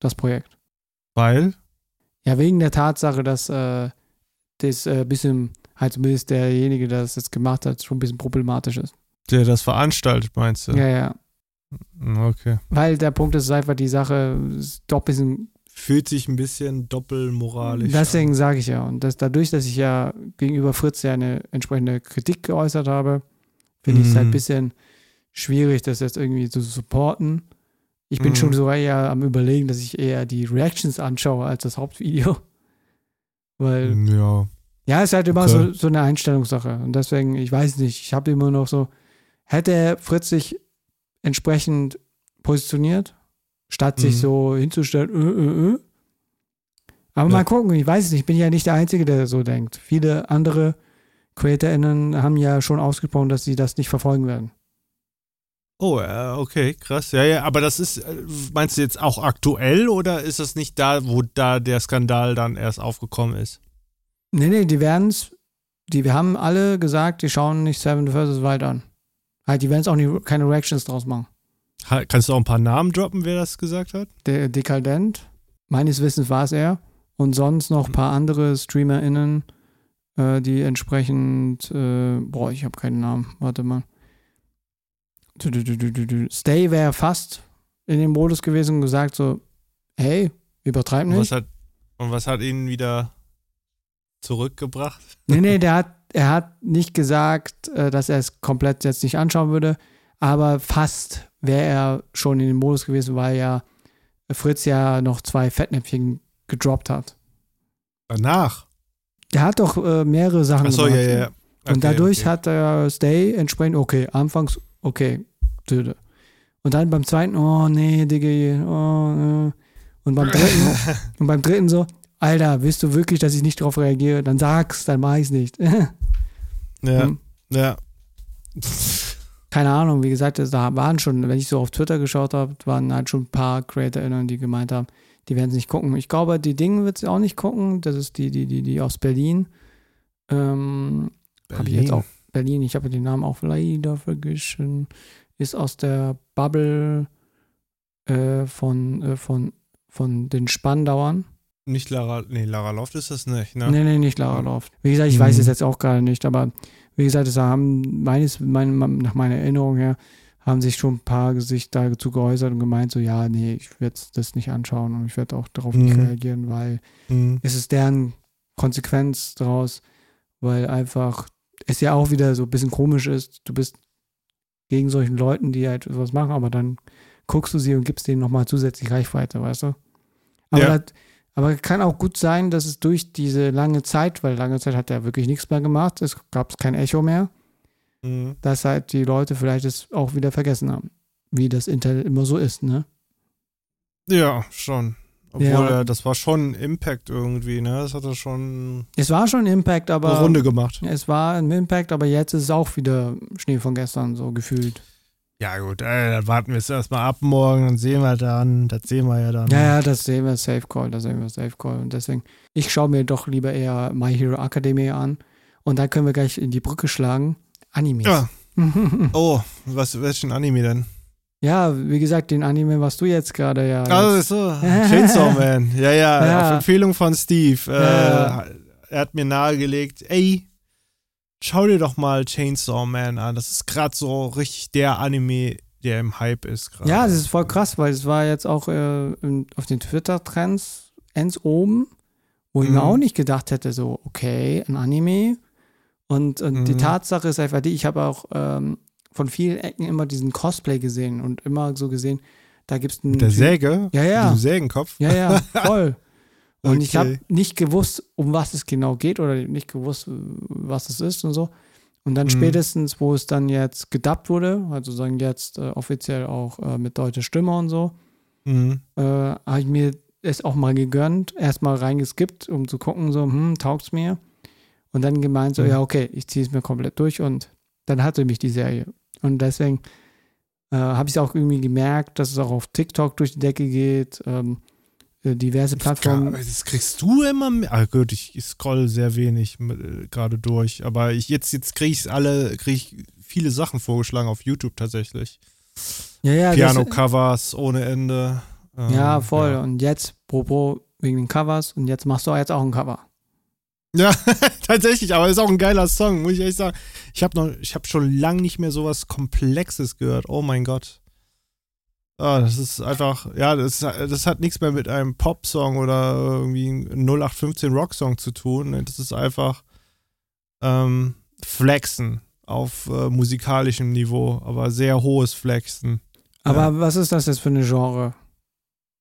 das Projekt. Weil? Ja, wegen der Tatsache, dass äh, das äh, bisschen, halt zumindest derjenige, der das jetzt gemacht hat, schon ein bisschen problematisch ist. Der das veranstaltet, meinst du? Ja, ja. Hm, Okay. Weil der Punkt ist einfach, die Sache ist doch ein bisschen Fühlt sich ein bisschen doppelmoralisch Deswegen sage ich ja. Und das, dadurch, dass ich ja gegenüber Fritz ja eine entsprechende Kritik geäußert habe, finde ich es halt ein Mhm. bisschen schwierig, das jetzt irgendwie zu supporten. Ich bin Mhm. schon sogar eher am überlegen, dass ich eher die Reactions anschaue als das Hauptvideo. Weil. Ja. ja, es ist halt immer Okay. so, so eine Einstellungssache. Und deswegen, ich weiß nicht, ich habe immer noch so, hätte Fritz sich entsprechend positioniert, statt sich Mhm. so hinzustellen, äh, äh, äh. Aber Ja. mal gucken, ich weiß es nicht, ich bin ja nicht der Einzige, der so denkt. Viele andere CreatorInnen haben ja schon ausgesprochen, dass sie das nicht verfolgen werden. Oh, okay, krass. Ja, ja, aber das ist, äh, meinst du jetzt auch aktuell oder ist das nicht da, wo da der Skandal dann erst aufgekommen ist? Nee, nee, die werden es, die, wir haben alle gesagt, die schauen nicht Seven vs. Wild an. Halt, die werden es auch nicht, keine Reactions draus machen. Kannst du auch ein paar Namen droppen, wer das gesagt hat? Der Dekadent, meines Wissens war es er. Und sonst noch ein paar andere StreamerInnen, äh, die entsprechend, äh, boah, ich habe keinen Namen, warte mal. Stay wäre fast in dem Modus gewesen und gesagt so, hey, übertreib Und nicht. Was hat, Und was hat ihn wieder zurückgebracht? Nee, nee, der hat, er hat nicht gesagt, äh, dass er es komplett jetzt nicht anschauen würde, aber fast wäre er schon in dem Modus gewesen, weil ja Fritz ja noch zwei Fettnäpfchen gedroppt hat. Danach. Der hat doch äh, mehrere Sachen Achso, gemacht. ja, ja, ja. Und Okay, dadurch okay. hat der Stay entsprechend, okay, anfangs, okay, töte. Und dann beim zweiten, oh nee, Digga, oh, äh. Und beim dritten, und beim dritten so, Alter, willst du wirklich, dass ich nicht drauf reagiere? Dann sag's, dann mach ich's nicht. Ja, Hm. ja. Keine Ahnung, wie gesagt, das- da waren schon, wenn ich so auf Twitter geschaut habe, waren halt schon ein paar CreatorInnen, die gemeint haben, die werden es nicht gucken. Ich glaube, die Dinge wird sie auch nicht gucken. Das ist die, die, die, die aus Berlin. Ähm, habe ich jetzt auch Berlin, ich habe den Namen auch leider vergessen, ist aus der Bubble äh, von, äh, von, von den Spandauern. Nicht Lara, nee, Lara Loft ist das nicht, ne? Nee, nee, nicht Lara Loft. Wie gesagt, ich Mhm. weiß es jetzt auch gerade nicht, aber wie gesagt, es haben meines, mein, nach meiner Erinnerung her, haben sich schon ein paar sich dazu geäußert und gemeint, so, ja, nee, ich werde das nicht anschauen und ich werde auch darauf nicht Mhm. reagieren, weil Hm. es ist deren Konsequenz daraus, weil einfach es ja auch wieder so ein bisschen komisch ist. Du bist gegen solchen Leuten, die halt was machen, aber dann guckst du sie und gibst denen nochmal zusätzlich Reichweite, weißt du? Aber, Ja. das, aber kann auch gut sein, dass es durch diese lange Zeit, weil lange Zeit hat er wirklich nichts mehr gemacht, es gab kein Echo mehr, Hm. dass halt die Leute vielleicht es auch wieder vergessen haben. Wie das Internet immer so ist, ne? Ja, schon. Obwohl, Ja. das war schon ein Impact irgendwie, ne? Das hat er schon Es war schon Impact, aber. eine Runde gemacht. Es war ein Impact, aber jetzt ist es auch wieder Schnee von gestern, so gefühlt. Ja, gut, äh, dann warten wir es erstmal ab morgen, dann sehen wir dann, das sehen wir ja dann. Ja, ja, das sehen wir Safe Call, das sehen wir Safe Call. Und deswegen, ich schaue mir doch lieber eher My Hero Academia an. Und dann können wir gleich in die Brücke schlagen. Animes. Ja. Oh, was, welchen Anime denn? ja, wie gesagt, den Anime, was du jetzt gerade ja. Also jetzt- so, Chainsaw Man. Ja, ja, Ja. auf Empfehlung von Steve. Äh, Ja. Er hat mir nahegelegt, ey, schau dir doch mal Chainsaw Man an. Das ist gerade so richtig der Anime, der im Hype ist gerade. ja, das ist voll krass, weil es war jetzt auch äh, auf den Twitter-Trends ends oben, wo ich mir Mhm. auch nicht gedacht hätte, so, okay, ein Anime. Und, und die Mhm. Tatsache ist einfach die, ich habe auch ähm, von vielen Ecken immer diesen Cosplay gesehen und immer so gesehen, da gibt es einen. Der Säge? Ja, ja. Sägenkopf? Ja, ja, voll. Und ich habe Okay. nicht gewusst, um was es genau geht oder nicht gewusst, was es ist und so. Und dann Mhm. spätestens, wo es dann jetzt gedubbt wurde, also sagen jetzt äh, offiziell auch äh, mit deutscher Stimme und so, Mhm. äh, habe ich mir es auch mal gegönnt, erstmal reingeskippt, um zu gucken, so, hm, taugt's mir. Und dann gemeint, so, Mhm. ja, okay, ich ziehe es mir komplett durch und dann hatte mich die Serie. Und deswegen äh, habe ich auch irgendwie gemerkt, dass es auch auf TikTok durch die Decke geht, ähm, äh, diverse Plattformen. Das kriegst du immer mehr. Ah, gut, ich, scroll sehr wenig äh, gerade durch. Aber ich, jetzt, jetzt kriege ich alle, kriege ich viele Sachen vorgeschlagen auf YouTube tatsächlich. Ja, ja, Piano-Covers ohne Ende. Ähm, Ja, voll. Ja, Und jetzt, Propo, wegen den Covers. Und jetzt machst du jetzt auch ein Cover. ja tatsächlich, aber ist auch ein geiler Song, muss ich ehrlich sagen. Ich habe noch, ich habe schon lange nicht mehr sowas Komplexes gehört. Oh mein Gott. Ah, das ist einfach, ja, das, das hat nichts mehr mit einem Pop-Song oder irgendwie einem 0815 Rock-Song zu tun. ne? Das ist einfach ähm, Flexen auf äh, musikalischem Niveau, aber sehr hohes Flexen. Aber was ist das jetzt für eine Genre?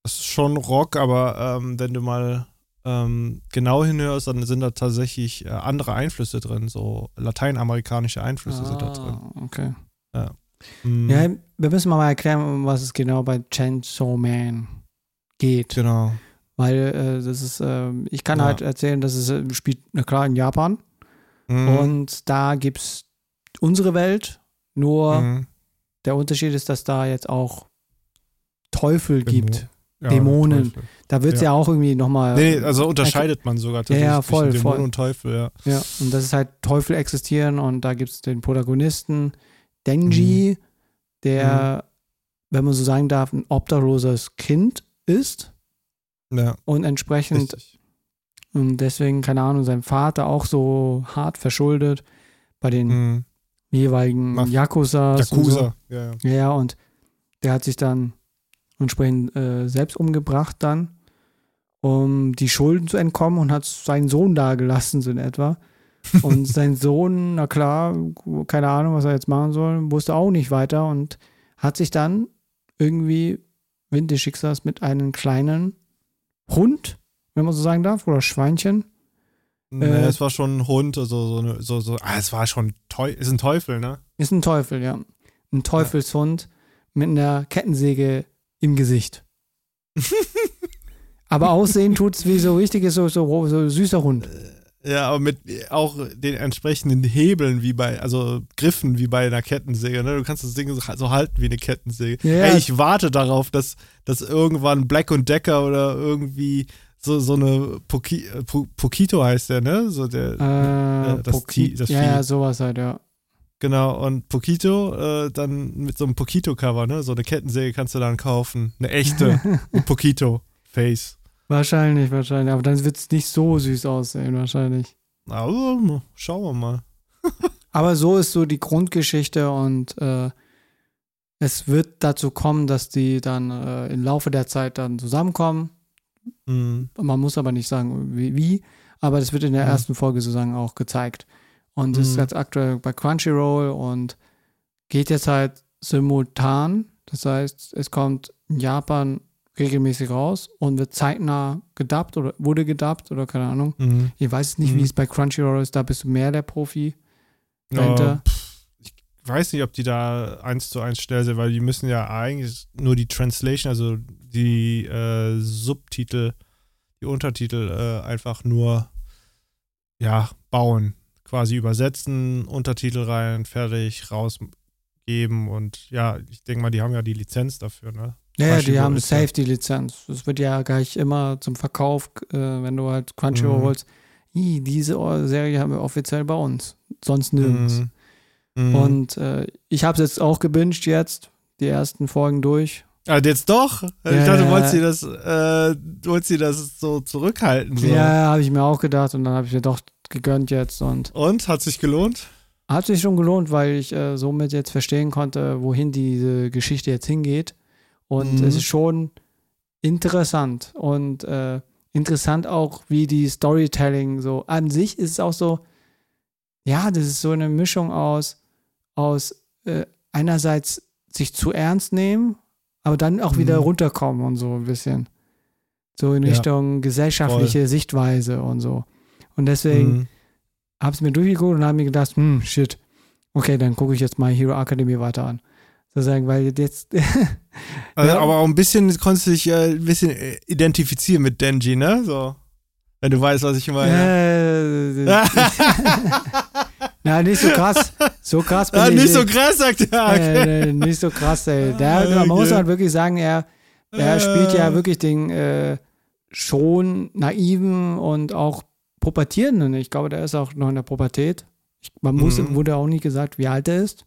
Das ist schon Rock, aber ähm, wenn du mal ähm, genau hinhörst, dann sind da tatsächlich äh, andere Einflüsse drin, so lateinamerikanische Einflüsse sind da drin. Ah, okay. Mhm. Ja, wir müssen mal erklären, um was es genau bei Chainsaw Man geht. Genau. Weil äh, das ist, ähm, ich kann Ja. halt erzählen, dass es äh, spielt, na klar, in Japan. Mhm. Und da gibt es unsere Welt, nur Mhm. der Unterschied ist, dass da jetzt auch Teufel Dämo- gibt. Ja, Dämonen. Teufel. Da wird es ja. Ja. auch irgendwie nochmal. Nee, also unterscheidet man sogar tatsächlich ja, voll, zwischen Dämon voll. und Teufel, ja. Ja, und das ist halt Teufel existieren und da gibt es den Protagonisten Denji, Mhm. der, wenn man so sagen darf, ein obdachloses Kind ist Ja, und entsprechend richtig. und deswegen, keine Ahnung, sein Vater auch so hart verschuldet bei den Mhm. jeweiligen Maf- Yakuza. Yakuza. Ja, ja. Ja, ja, und der hat sich dann entsprechend äh, selbst umgebracht dann. um die Schulden zu entkommen und hat seinen Sohn da gelassen, so in etwa. Und sein Sohn, na klar, keine Ahnung, was er jetzt machen soll, wusste auch nicht weiter und hat sich dann irgendwie Wind des Schicksals mit einem kleinen Hund, wenn man so sagen darf, oder Schweinchen. Nee, Äh, es war schon ein Hund, also so, eine, so, so, ah, es war schon, Teu ist ein Teufel, ne? Ist ein Teufel, ja. Ein Teufelshund mit einer Kettensäge im Gesicht. Aber aussehen tut's wie so richtiges, so, so, so süßer Hund. Ja, aber mit auch den entsprechenden Hebeln wie bei, also Griffen wie bei einer Kettensäge, ne? Du kannst das Ding so, halten wie eine Kettensäge. Ja. Ey, ich warte darauf, dass, dass irgendwann Black und Decker oder irgendwie so, so eine Poki, äh, Po- Pokito heißt der, ne? So der, Äh, das Poki- das ja, ja, sowas halt, ja. Genau, und Pokito, äh, dann mit so einem Pokito-Cover, ne? So eine Kettensäge kannst du dann kaufen. Eine echte mit Pokito-Face. Wahrscheinlich, wahrscheinlich. Aber dann wird's nicht so süß aussehen, wahrscheinlich. Aber schauen wir mal. Aber so ist so die Grundgeschichte und äh, es wird dazu kommen, dass die dann äh, im Laufe der Zeit dann zusammenkommen. Mhm. Man muss aber nicht sagen, wie, wie aber das wird in der Mhm. ersten Folge sozusagen auch gezeigt. Und das ist Mhm. jetzt aktuell bei Crunchyroll und geht jetzt halt simultan. Das heißt, es kommt in Japan regelmäßig raus und wird zeitnah gedubbt oder wurde gedubbt oder keine Ahnung. Mhm. Ich weiß nicht, Mhm. wie es bei Crunchyroll ist, da bist du mehr der Profi. Ja, pff, ich weiß nicht, ob die da eins zu eins schnell sind, weil die müssen ja eigentlich nur die Translation, also die äh, Subtitel, die Untertitel äh, einfach nur ja bauen, quasi übersetzen, Untertitel rein, fertig, rausgeben und ja, ich denke mal, die haben ja die Lizenz dafür, ne? Ja, die haben ja- Safety-Lizenz. Das wird ja gleich immer zum Verkauf, äh, wenn du halt Crunchyroll Mhm. holst. "Ih, diese Serie haben wir offiziell bei uns. Sonst nirgends. Mhm. Mhm. Und äh, ich habe es jetzt auch gebinged jetzt, die ersten Folgen durch. Ah, jetzt doch? ich Ja, dachte, du wolltest sie das, äh, wolltest das so zurückhalten. So. Ja, habe ich mir auch gedacht und dann habe ich mir doch gegönnt jetzt und Und? Hat sich gelohnt? hat sich schon gelohnt, weil ich äh, somit jetzt verstehen konnte, wohin diese Geschichte jetzt hingeht. Und Mhm. es ist schon interessant und äh, interessant auch, wie die Storytelling so an sich ist es auch so, ja, das ist so eine Mischung aus, aus äh, einerseits sich zu ernst nehmen, aber dann auch wieder Mhm. runterkommen und so ein bisschen. So in Ja. Richtung gesellschaftliche Sichtweise und so. Und deswegen Mhm. habe es mir durchgeguckt und habe mir gedacht, hm, shit, okay, dann gucke ich jetzt mal Hero Academy weiter an. Sozusagen, weil jetzt, Also, Ja. Aber auch ein bisschen konntest du dich äh, ein bisschen äh, identifizieren mit Denji, ne? So. Wenn du weißt, was ich meine. äh, na, nicht so krass. So krass bin ah, ich nicht so krass, sagt er. Okay. äh, nicht so krass, ey. Der, Ah, Man muss okay. halt wirklich sagen, er, er spielt ja wirklich den äh, schon naiven und auch pubertierenden. Ich glaube, der ist auch noch in der Pubertät. Ich, man muss, Mhm. wurde auch nicht gesagt, wie alt er ist.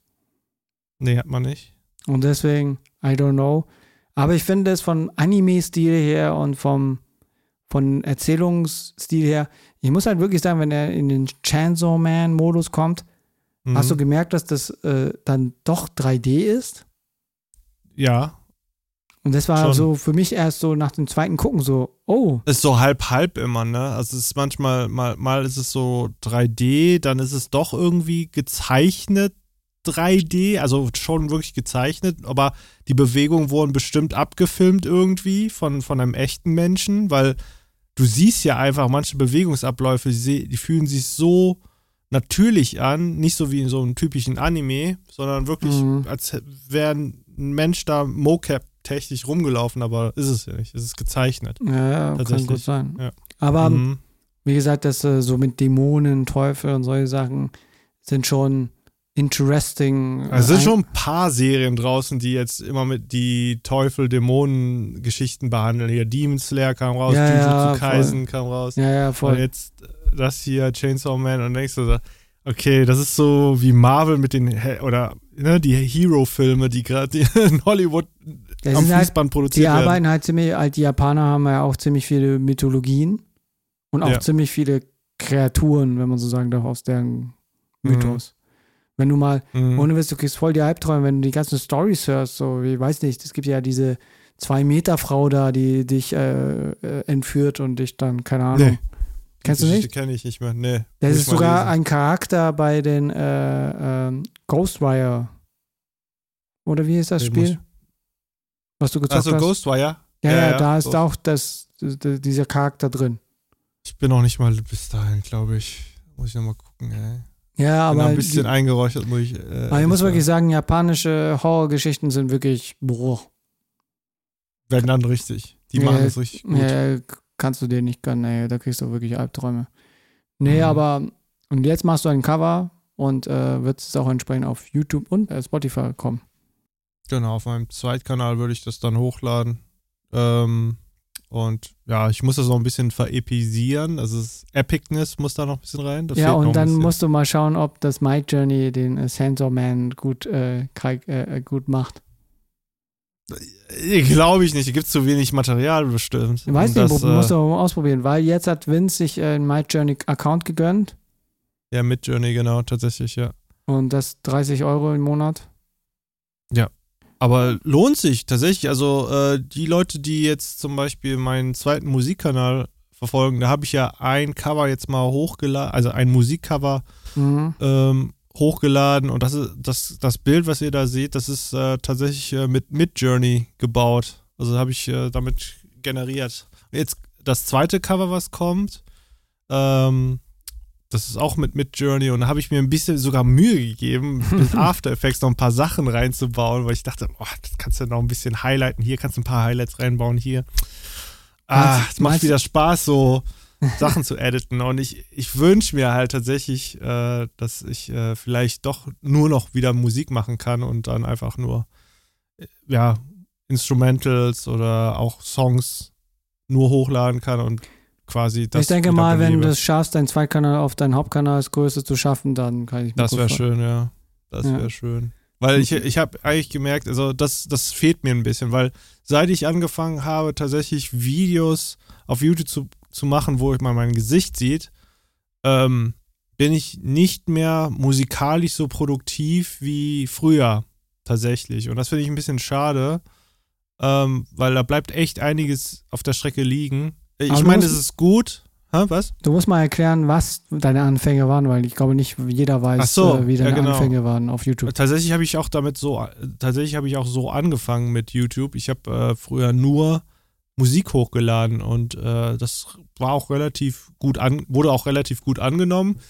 Nee, hat man nicht. Und deswegen, I don't know. Aber ich finde es von Anime-Stil her und vom von Erzählungsstil her, ich muss halt wirklich sagen, wenn er in den Chainsaw Man-Modus kommt, Mhm. hast du gemerkt, dass das äh, dann doch 3D ist? Ja. Und das war Schon. so für mich erst so nach dem zweiten Gucken so, oh, Ist so halb-halb immer, ne? Also es ist manchmal, mal, mal ist es so 3D, dann ist es doch irgendwie gezeichnet 3D, also schon wirklich gezeichnet, aber die Bewegungen wurden bestimmt abgefilmt irgendwie von, von einem echten Menschen, weil du siehst ja einfach manche Bewegungsabläufe, die, fühlen sich so natürlich an, nicht so wie in so einem typischen Anime, sondern wirklich, Mhm. als wäre ein Mensch da Mocap-technisch rumgelaufen, aber ist es ja nicht, es ist gezeichnet. ja, ja kann gut sein. ja. Aber Mhm. wie gesagt, das äh, so mit Dämonen, Teufel und solche Sachen sind schon interesting. Also es sind schon ein paar Serien draußen, die jetzt immer mit die Teufel-Dämonen-Geschichten behandeln. Hier Demon Slayer kam raus, Ja, Jujutsu ja, voll. Kaisen kam raus. Ja, ja, Und voll. jetzt das hier, Chainsaw Man, und denkst du so, okay, das ist so wie Marvel mit den, oder ne, die Hero-Filme, die gerade in Hollywood Das am halt Fließband Die produziert werden. arbeiten halt ziemlich, halt die Japaner haben ja auch ziemlich viele Mythologien und auch Ja. ziemlich viele Kreaturen, wenn man so sagen darf, aus deren Mythos. Wenn du mal, Mhm. ohne Witz, du kriegst voll die Albträume, wenn du die ganzen Stories hörst, so, wie, weiß nicht, es gibt ja diese zwei Meter Frau da, die dich äh, äh, entführt und dich dann, keine Ahnung. Nee. Kennst du nicht? kenne ich nicht mehr. Nee. Das ist ich sogar lesen. ein Charakter bei den äh, ähm, Ghostwire. Oder wie ist das Nee, Spiel? Was du gezockt Achso, hast? Ghostwire? ja, ja, ja, da ist Ghost- auch das, dieser Charakter drin. Ich bin noch nicht mal bis dahin, glaube ich. Muss ich nochmal gucken, ey. Ja, aber, ein bisschen die, eingeräuchert, muss ich. Äh, aber ich muss sagen. wirklich sagen, japanische Horrorgeschichten sind wirklich Bruch. Werden dann richtig. Die Ja, machen das richtig gut. Ja, kannst du dir nicht gönnen, ey. Da kriegst du wirklich Albträume. Nee, Mhm. aber und jetzt machst du ein Cover und äh, wird es auch entsprechend auf YouTube und äh, Spotify kommen. Genau, auf meinem Zweitkanal würde ich das dann hochladen. Ähm, und ja, ich muss das noch ein bisschen veepisieren. Also das Epicness muss da noch ein bisschen rein. Das ja, und dann musst du mal schauen, ob das My Journey den äh, Sensor Man gut, äh, krieg- äh, gut macht. Äh, Glaube ich nicht. Gibt es zu wenig Material bestimmt. Ich weiß nicht, das, musst äh, du mal ausprobieren, weil jetzt hat Vince sich äh, einen My Journey Account gegönnt Ja, mit Journey, genau, tatsächlich, ja. und das 30 Euro im Monat. Aber lohnt sich tatsächlich. Also äh, die Leute, die jetzt zum Beispiel meinen zweiten Musikkanal verfolgen, da habe ich ja ein Cover jetzt mal hochgeladen, also ein Musikcover Mhm. ähm, hochgeladen und das ist das, das Bild, was ihr da seht, das ist äh, tatsächlich äh, mit Midjourney gebaut. Also habe ich äh, damit generiert. Jetzt das zweite Cover, was kommt, ähm, das ist auch mit Midjourney und da habe ich mir ein bisschen sogar Mühe gegeben, mit After Effects noch ein paar Sachen reinzubauen, weil ich dachte, oh, das kannst du noch ein bisschen highlighten. Hier kannst du ein paar Highlights reinbauen, hier. Ah, es macht wieder Spaß, so Sachen zu editen. Und ich, ich wünsche mir halt tatsächlich, äh, dass ich äh, vielleicht doch nur noch wieder Musik machen kann und dann einfach nur, äh, ja, Instrumentals oder auch Songs nur hochladen kann und quasi das. ich denke mal, wenn du es schaffst, deinen Zweitkanal auf deinen Hauptkanalsgröße zu schaffen, dann kann ich mir Das wäre schön, ja. Das Ja. wäre schön. Weil ich, ich habe eigentlich gemerkt, also das, das fehlt mir ein bisschen, weil seit ich angefangen habe, tatsächlich Videos auf YouTube zu, zu machen, wo ich mal mein Gesicht sieht, ähm, bin ich nicht mehr musikalisch so produktiv wie früher tatsächlich. Und das finde ich ein bisschen schade, ähm, weil da bleibt echt einiges auf der Strecke liegen. Ich Aber meine, es ist gut. Hä, was? Du musst mal erklären, was deine Anfänge waren, weil ich glaube nicht jeder weiß, so, äh, wie ja, deine genau. Anfänge waren auf YouTube. Tatsächlich habe ich auch damit so, tatsächlich habe ich auch so angefangen mit YouTube. Ich habe äh, früher nur Musik hochgeladen und äh, das war auch relativ gut an, wurde auch relativ gut angenommen.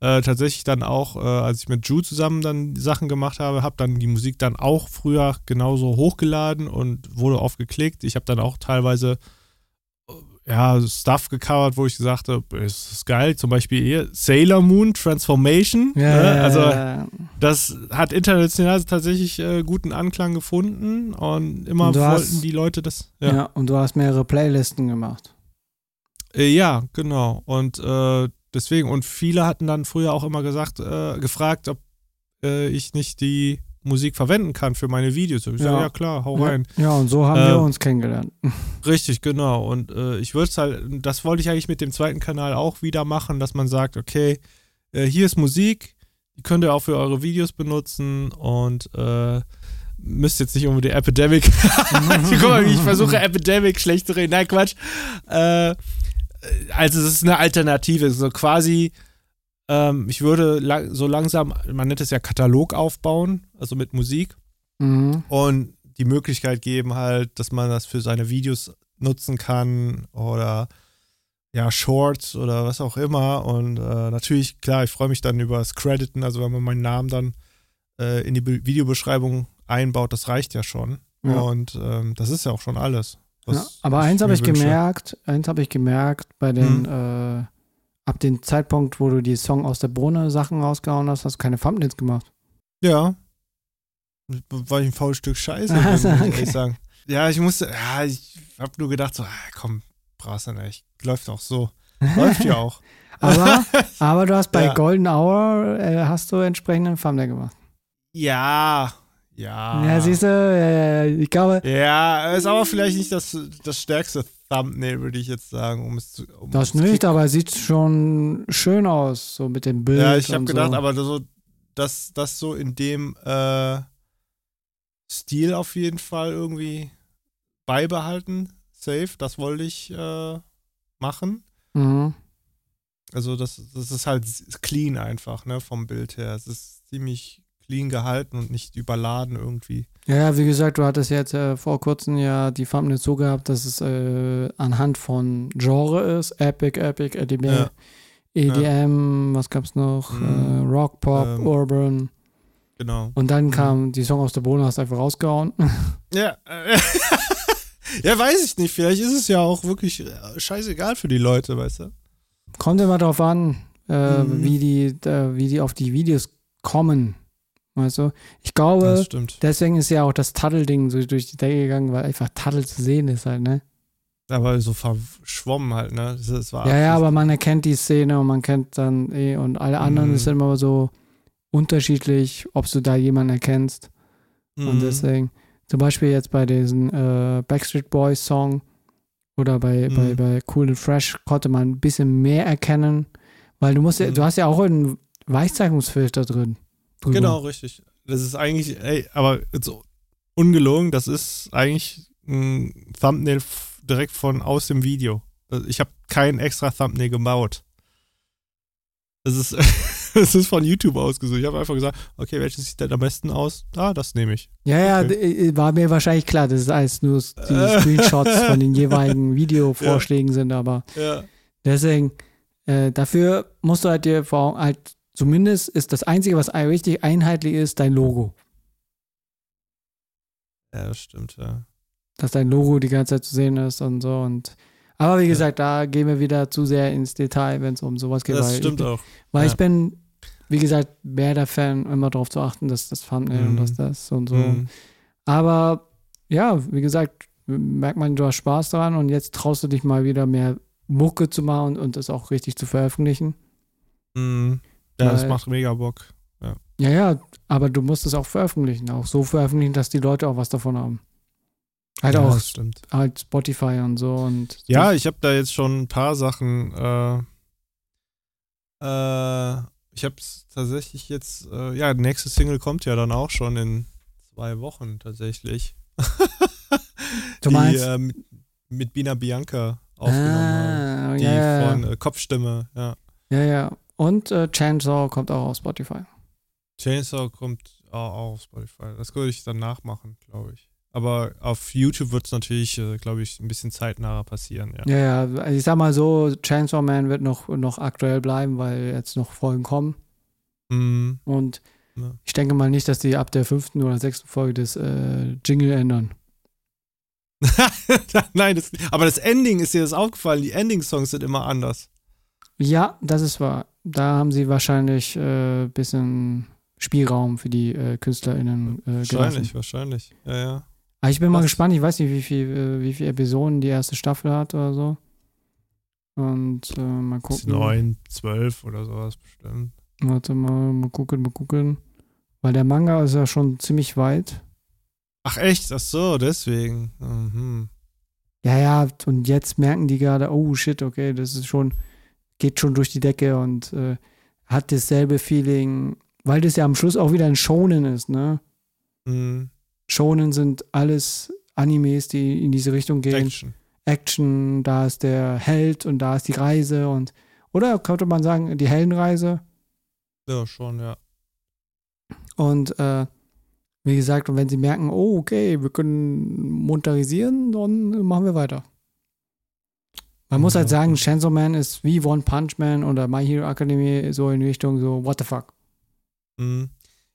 Äh, tatsächlich dann auch, äh, als ich mit Ju zusammen dann Sachen gemacht habe, habe dann die Musik dann auch früher genauso hochgeladen und wurde oft geklickt. Ich habe dann auch teilweise ja, Stuff gecovert, wo ich gesagt habe, es ist geil, zum Beispiel hier Sailor Moon Transformation. ne? also ja. das hat international tatsächlich äh, guten Anklang gefunden und immer Und wollten hast- die Leute das. ja. Ja, und du hast mehrere Playlisten gemacht. äh, ja genau. Und äh, deswegen, und viele hatten dann früher auch immer gesagt, äh, gefragt, ob äh, ich nicht die Musik verwenden kann für meine Videos. Und ich Ja. sage, ja klar, hau rein. Ja, und so haben Äh, wir uns kennengelernt. Richtig, genau. Und äh, ich würde es halt, das wollte ich eigentlich mit dem zweiten Kanal auch wieder machen, dass man sagt, okay, äh, hier ist Musik, die könnt ihr auch für eure Videos benutzen und äh, müsst jetzt nicht unbedingt Epidemic. Guck mal, ich versuche, Epidemic schlecht zu reden. Nein, Quatsch. Äh, also, es ist eine Alternative. So quasi, ähm, ich würde lang, so langsam, man nennt es ja Katalog aufbauen, also mit Musik Mhm. und die Möglichkeit geben halt, dass man das für seine Videos nutzen kann oder ja, Shorts oder was auch immer. Und äh, natürlich, klar, ich freue mich dann über das Crediten, also wenn man meinen Namen dann äh, in die Be Videobeschreibung einbaut, das reicht ja schon. Ja. Und ähm, das ist ja auch schon alles. was Ja, aber eins habe ich wünsche. gemerkt, eins habe ich gemerkt bei den, Hm. äh, ab dem Zeitpunkt, wo du die Song aus der Bohne Sachen rausgehauen hast, hast du keine Thumbnails gemacht. Ja. War ich ein faules Stück Scheiße, Also, muss ich okay. ehrlich sagen. Ja, ich musste, ja, ich hab nur gedacht, so, ah, komm, brauchst du nicht. Läuft auch so. Läuft ja auch. Aber, aber du hast bei Ja. Golden Hour, äh, hast du entsprechenden Thumbnail gemacht. Ja, ja. Ja, siehst du, äh, ich glaube, Ja, ist aber vielleicht nicht das, das stärkste Thumbnail, würde ich jetzt sagen, um es zu. Um das es nicht, aber es sieht schon schön aus, so mit dem Bild. Ja, ich habe gedacht, so. aber so, dass das so in dem äh, Stil auf jeden Fall irgendwie beibehalten, safe. Das wollte ich äh, machen. Mhm. Also das, das ist halt clean einfach, ne, vom Bild her. Es ist ziemlich clean gehalten und nicht überladen irgendwie. Ja, ja, wie gesagt, du hattest jetzt äh, vor kurzem ja die Thumbnails so gehabt, dass es äh, anhand von Genre ist. Epic, Epic, EDM, Ja. EDM was gab's noch? Mhm. Äh, Rock, Pop, Ähm. Urban. Genau. Und dann Mhm. kam die Song aus der Bohne, hast einfach rausgehauen. Ja. äh, ja, weiß ich nicht. Vielleicht ist es ja auch wirklich äh, scheißegal für die Leute, weißt du? Kommt immer drauf an, äh, Mhm. wie, die, wie die auf die Videos kommen. Weißt du? Ich glaube, deswegen ist ja auch das Taddle-Ding so durch die Decke gegangen, weil einfach Taddle zu sehen ist halt, ne? Aber so verschwommen halt, ne? Das, das war Ja, ja, aber man erkennt die Szene und man kennt dann eh und alle anderen Mhm. ist immer so unterschiedlich, ob du da jemanden erkennst. Und Mhm. deswegen, zum Beispiel jetzt bei diesem äh, Backstreet Boys Song oder bei, Mhm. bei, bei Cool and Fresh konnte man ein bisschen mehr erkennen, weil du musst ja, Mhm. du hast ja auch einen Weichzeichnungsfilter drin. Drüber. Genau, richtig. Das ist eigentlich, ey, aber so ungelogen, das ist eigentlich ein Thumbnail direkt von aus dem Video. Also Ich habe kein extra Thumbnail gebaut. Das ist, das ist von YouTube ausgesucht. Ich habe einfach gesagt, okay, welches sieht denn am besten aus? Ah, das nehme ich. Ja, ja, Okay. d- äh, war mir wahrscheinlich klar, dass es alles nur die. Screenshots von den jeweiligen Videovorschlägen sind, aber Ja. deswegen, äh, dafür musst du halt dir vor halt, zumindest ist das Einzige, was richtig einheitlich ist, dein Logo. Ja, das stimmt, ja. Dass dein Logo die ganze Zeit zu sehen ist und so und aber wie Ja. gesagt, da gehen wir wieder zu sehr ins Detail, wenn es um sowas geht. Das weil stimmt ich, auch. Weil ja. ich bin, wie gesagt, mehr der Fan, immer darauf zu achten, dass das Thumbnail und Mhm. dass das und so. Mhm. Aber ja, wie gesagt, merkt man, du hast Spaß daran und jetzt traust du dich mal wieder mehr Mucke zu machen und, und das auch richtig zu veröffentlichen. Mhm. Ja, das macht mega Bock. Ja, ja, aber du musst es auch veröffentlichen. Auch so veröffentlichen, dass die Leute auch was davon haben. Halt ja, auch stimmt. halt Spotify und so und Ja, ich habe da jetzt schon ein paar Sachen. Äh, äh, ich habe es tatsächlich jetzt. Äh, ja, die nächste Single kommt ja dann auch schon in zwei Wochen tatsächlich. Du die meinst- äh, mit, mit Bina Bianca aufgenommen ah, Die ja, ja, von äh, Kopfstimme, ja. ja, ja. Und äh, Chainsaw kommt auch auf Spotify. Chainsaw kommt auch auf Spotify. Das würde ich dann nachmachen, glaube ich. Aber auf YouTube wird es natürlich, äh, glaube ich, ein bisschen zeitnaher passieren, ja. Ja, ja, also ich sag mal so, Chainsaw Man wird noch, noch aktuell bleiben, weil jetzt noch Folgen kommen. Mhm. Und Ja. ich denke mal nicht, dass die ab der fünften oder sechsten Folge das äh, Jingle ändern. Nein, das, aber das Ending ist dir das aufgefallen. Die Ending-Songs sind immer anders. Ja, das ist wahr. Da haben sie wahrscheinlich ein äh, bisschen Spielraum für die äh, KünstlerInnen äh, Wahrscheinlich, gelassen. wahrscheinlich. Ja, ja. Aber ich bin mal Was? gespannt. Ich weiß nicht, wie viel, äh, wie viele Episoden die erste Staffel hat oder so. Und äh, mal gucken. neun, zwölf oder sowas bestimmt. Warte mal, mal gucken, mal gucken. Weil der Manga ist ja schon ziemlich weit. Ach echt? Ach so, deswegen. Mhm. Ja, ja, und jetzt merken die gerade, oh shit, okay, das ist schon, geht schon durch die Decke und äh, hat dasselbe Feeling, weil das ja am Schluss auch wieder ein Shonen ist, ne? Mhm. Shonen sind alles Animes, die in diese Richtung gehen. Action. Action, da ist der Held und da ist die Reise und, oder könnte man sagen, die Heldenreise. Ja, schon, ja. Und äh, wie gesagt, und wenn sie merken, oh, okay, wir können monetarisieren, dann machen wir weiter. Man muss halt sagen. Chainsaw Man ist wie One Punch Man oder My Hero Academy so in Richtung so, what the fuck. Mhm.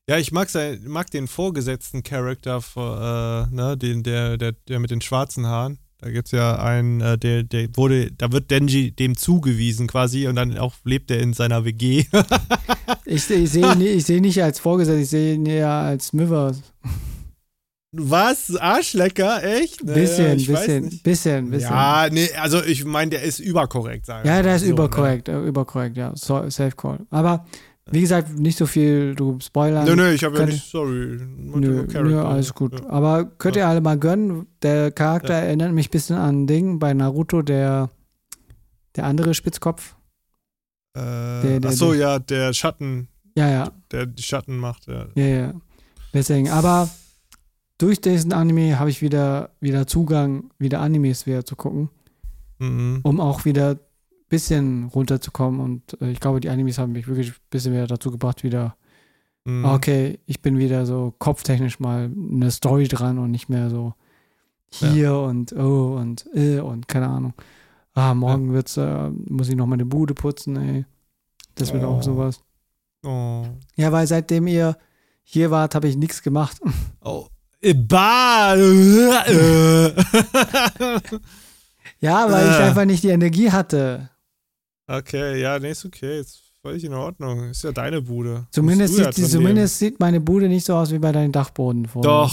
Ja, ich mag, sein, mag den vorgesetzten Charakter, äh, ne, den, der, der, der mit den schwarzen Haaren. Da gibt's ja einen, äh, der, der wurde, da wird Denji dem zugewiesen quasi und dann auch lebt er in seiner WG. Ich, ich sehe ihn- sehe nicht als Vorgesetzter, ich sehe ihn eher als Miver. Was? Arschlecker? Echt? Naja, Bisschen, bisschen, bisschen, bisschen. Ja, nee, also ich meine, der ist überkorrekt, sagen Ja, der ist so, ne? überkorrekt, äh, überkorrekt, ja. So, safe Call. Aber wie gesagt, nicht so viel du spoilern. Nö, nö, ich habe ja nicht, sorry. Nö, nö, alles gut. Aber könnt ihr alle mal gönnen. Der Charakter Ja. erinnert mich ein bisschen an ein Ding bei Naruto, der, der andere Spitzkopf. Äh, Der- der- ach so, der- ja, der Schatten, Ja, ja, der die Schatten macht, ja. ja, ja. Deswegen, aber durch diesen Anime habe ich wieder, wieder Zugang, wieder Animes wieder zu gucken, Mhm. um auch wieder ein bisschen runterzukommen. Und äh, ich glaube, die Animes haben mich wirklich ein bisschen wieder dazu gebracht, wieder, Mhm. okay, ich bin wieder so kopftechnisch mal eine Story dran und nicht mehr so hier und oh und äh und keine Ahnung. Ah, morgen wird's, äh, muss ich noch mal eine Bude putzen, ey. Das wird auch Oh. sowas. Oh. Ja, weil seitdem ihr hier wart, habe ich nichts gemacht. oh. Äh, Bah! Äh. Ja, weil ich Äh. einfach nicht die Energie hatte. okay, ja, nee, ist okay. Ist völlig in Ordnung. Ist ja deine Bude. Zumindest, sieht, die, zumindest sieht meine Bude nicht so aus wie bei deinem Dachboden vor. Doch,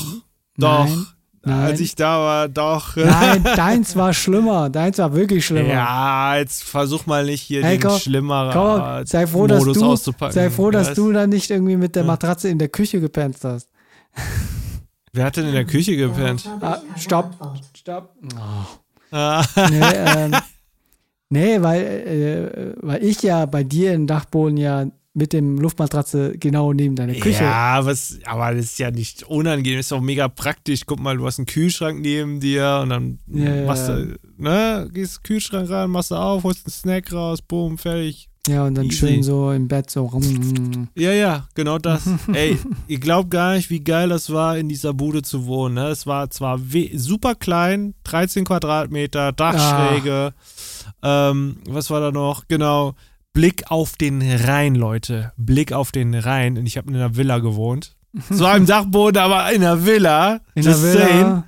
Doch. Nein, nein. Als ich da war, doch. Nein, deins war schlimmer. Deins war wirklich schlimmer. Ja, jetzt versuch mal nicht hier Hey, den komm, schlimmeren komm, sei froh, dass Modus du- auszupacken. Sei froh, dass Weißt? du dann nicht irgendwie mit der. Matratze in der Küche gepennt hast. Wer hat denn in der Küche gepennt? Ah, stopp. Stopp. Oh. Ah. Nee, ähm, nee weil, äh, weil ich ja bei dir im Dachboden ja mit dem Luftmatratze genau neben deiner Küche. Ja, was, aber das ist ja nicht unangenehm, ist auch mega praktisch. Guck mal, du hast einen Kühlschrank neben dir und dann Ja, machst du, ne, gehst Kühlschrank rein, machst du auf, holst einen Snack raus, boom, fertig. Ja, und dann Easy. schön so im Bett so rum. Ja, ja, genau das. Ey, ihr glaubt gar nicht, wie geil das war, in dieser Bude zu wohnen. Ne? Es war zwar super klein, 13 Quadratmeter, Dachschräge. Ähm, was war da noch? Genau. Blick auf den Rhein, Leute. Blick auf den Rhein. Und ich habe in einer Villa gewohnt. So einem Dachboden, aber in einer Villa. In der Just Villa. saying.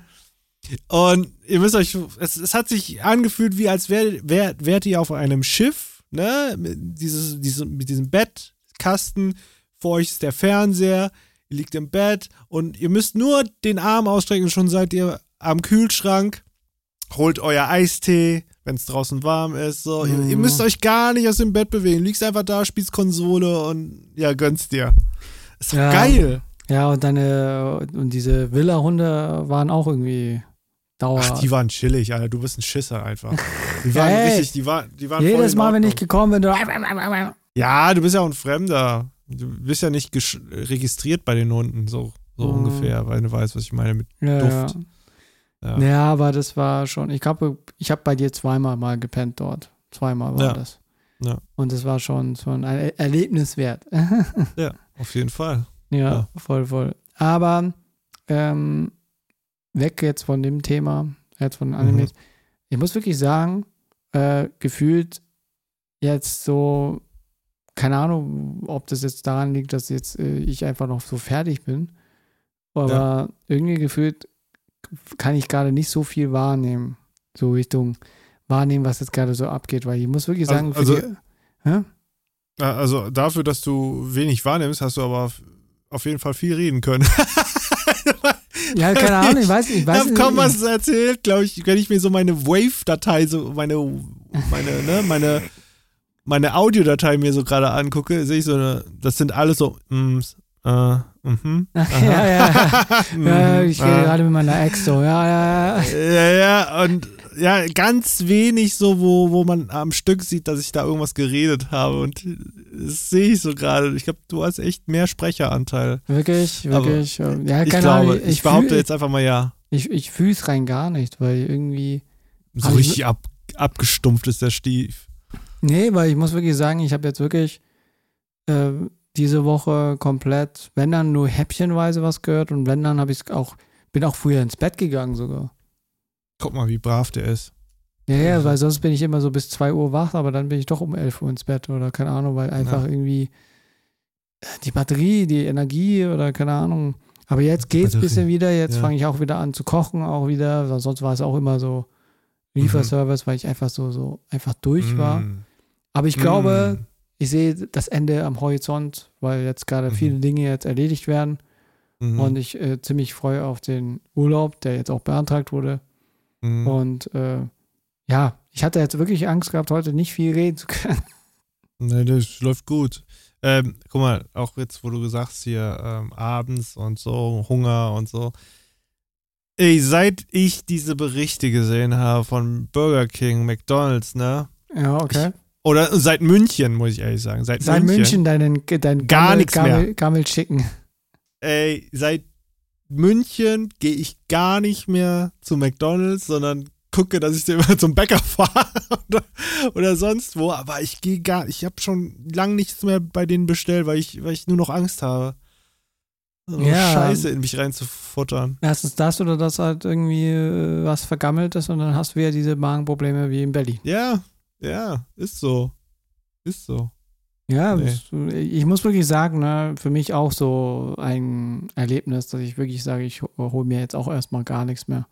Und ihr müsst euch, es, es hat sich angefühlt, wie als wärt wär, wärt ihr auf einem Schiff, ne? Mit, dieses, diese, mit diesem Bettkasten. Vor euch ist der Fernseher. Ihr liegt im Bett und ihr müsst nur den Arm ausstrecken und schon seid ihr am Kühlschrank. Holt euer Eistee, wenn es draußen warm ist. So. Ihr, ihr Mhm. müsst euch gar nicht aus dem Bett bewegen. Liegst einfach da, spielst Konsole und ja, gönnst dir. Ist doch Ja. geil. Ja, und deine, und diese Villa-Hunde waren auch irgendwie Dauer. Ach, die waren chillig, Alter. Du bist ein Schisser einfach. Die waren Hey. richtig, die, war, die waren Jedes Mal, wenn ich gekommen bin, du. Ja, du bist ja auch ein Fremder. Du bist ja nicht registriert bei den Hunden, so, so Mhm. ungefähr, weil du weißt, was ich meine mit Ja, Duft. Ja. Ja. ja, aber das war schon. Ich glaube, ich habe bei dir zweimal mal gepennt dort. Zweimal war das. Ja. Und das war schon, schon ein Er- Erlebnis wert. ja, auf jeden Fall. ja, Ja. voll, voll. Aber ähm, weg jetzt von dem Thema, jetzt von Animes. Ich muss wirklich sagen, äh, gefühlt jetzt so, keine Ahnung, ob das jetzt daran liegt, dass jetzt äh, ich einfach noch so fertig bin. Aber irgendwie gefühlt kann ich gerade nicht so viel wahrnehmen. So Richtung wahrnehmen, was jetzt gerade so abgeht, weil ich muss wirklich Also- sagen, für also- die? Ja, Also dafür, dass du wenig wahrnimmst, hast du aber auf jeden Fall viel reden können. Ja, keine Ahnung, ich weiß, ich Ich weiß hab kaum was erzählt, glaube ich, wenn ich mir so meine Wave-Datei, so meine, meine, ne, meine, meine Audiodatei mir so gerade angucke, sehe ich so eine, das sind alles so, mm, äh, mhm. ja, ja, ja. ja, ich rede ah. gerade mit meiner Ex so, ja, ja, ja. Ja, ja, und ja, ganz wenig so, wo, wo man am Stück sieht, dass ich da irgendwas geredet habe. Und das sehe ich so gerade. Ich glaube, du hast echt mehr Sprecheranteil. Wirklich, Aber wirklich. ja, keine ich glaube, Ahnung. ich, behaupte fühl- jetzt einfach mal ja. Ich, ich fühle es rein gar nicht, weil irgendwie. So Aber ich- richtig ab, abgestumpft ist der Stief. Nee, weil ich muss wirklich sagen, ich habe jetzt wirklich äh, diese Woche komplett, wenn dann nur häppchenweise was gehört und wenn dann habe ich auch, bin auch früher ins Bett gegangen sogar. Guck mal, wie brav der ist. Ja, ja, weil sonst bin ich immer so bis 2 Uhr wach, aber dann bin ich doch um 11 Uhr ins Bett oder keine Ahnung, weil einfach irgendwie äh, die Batterie, die Energie oder keine Ahnung. Aber jetzt geht's ein Batterie, bisschen wieder, jetzt ja. fange ich auch wieder an zu kochen, auch wieder, sonst war es auch immer so Lieferservice, weil ich einfach so, so einfach durch war. Mm. Aber ich glaube, Mm. ich sehe das Ende am Horizont, weil jetzt gerade Mhm. viele Dinge jetzt erledigt werden Mhm. und ich äh, ziemlich freue auf den Urlaub, der jetzt auch beantragt wurde. Mhm. Und äh, ja, ich hatte jetzt wirklich Angst gehabt, heute nicht viel reden zu können. Nee, das läuft gut. Ähm, guck mal, auch jetzt, wo du gesagt hast, hier ähm, abends und so, Hunger und so. Ey, seit ich diese Berichte gesehen habe von Burger King, McDonalds, ne? Ja, okay. Oder seit München, muss ich ehrlich sagen. Seit, Seit München. München deinen, deinen Gar Gammel, nichts mehr. Gammel, Gammel schicken. Ey, seit München gehe ich gar nicht mehr zu McDonalds, sondern gucke, dass ich immer zum Bäcker fahre oder, oder, sonst wo. Aber ich gehe gar, ich habe schon lange nichts mehr bei denen bestellt, weil ich, weil ich nur noch Angst habe. So Ja. Scheiße in mich reinzufuttern. Erstens das oder das halt irgendwie äh, was vergammelt ist und dann hast du wieder diese Magenprobleme wie in Berlin. Ja, ja, ist so. Ist so. Ja, Nee. ich muss wirklich sagen, ne, für mich auch so ein Erlebnis, dass ich wirklich sage, ich hole mir jetzt auch erstmal gar nichts mehr.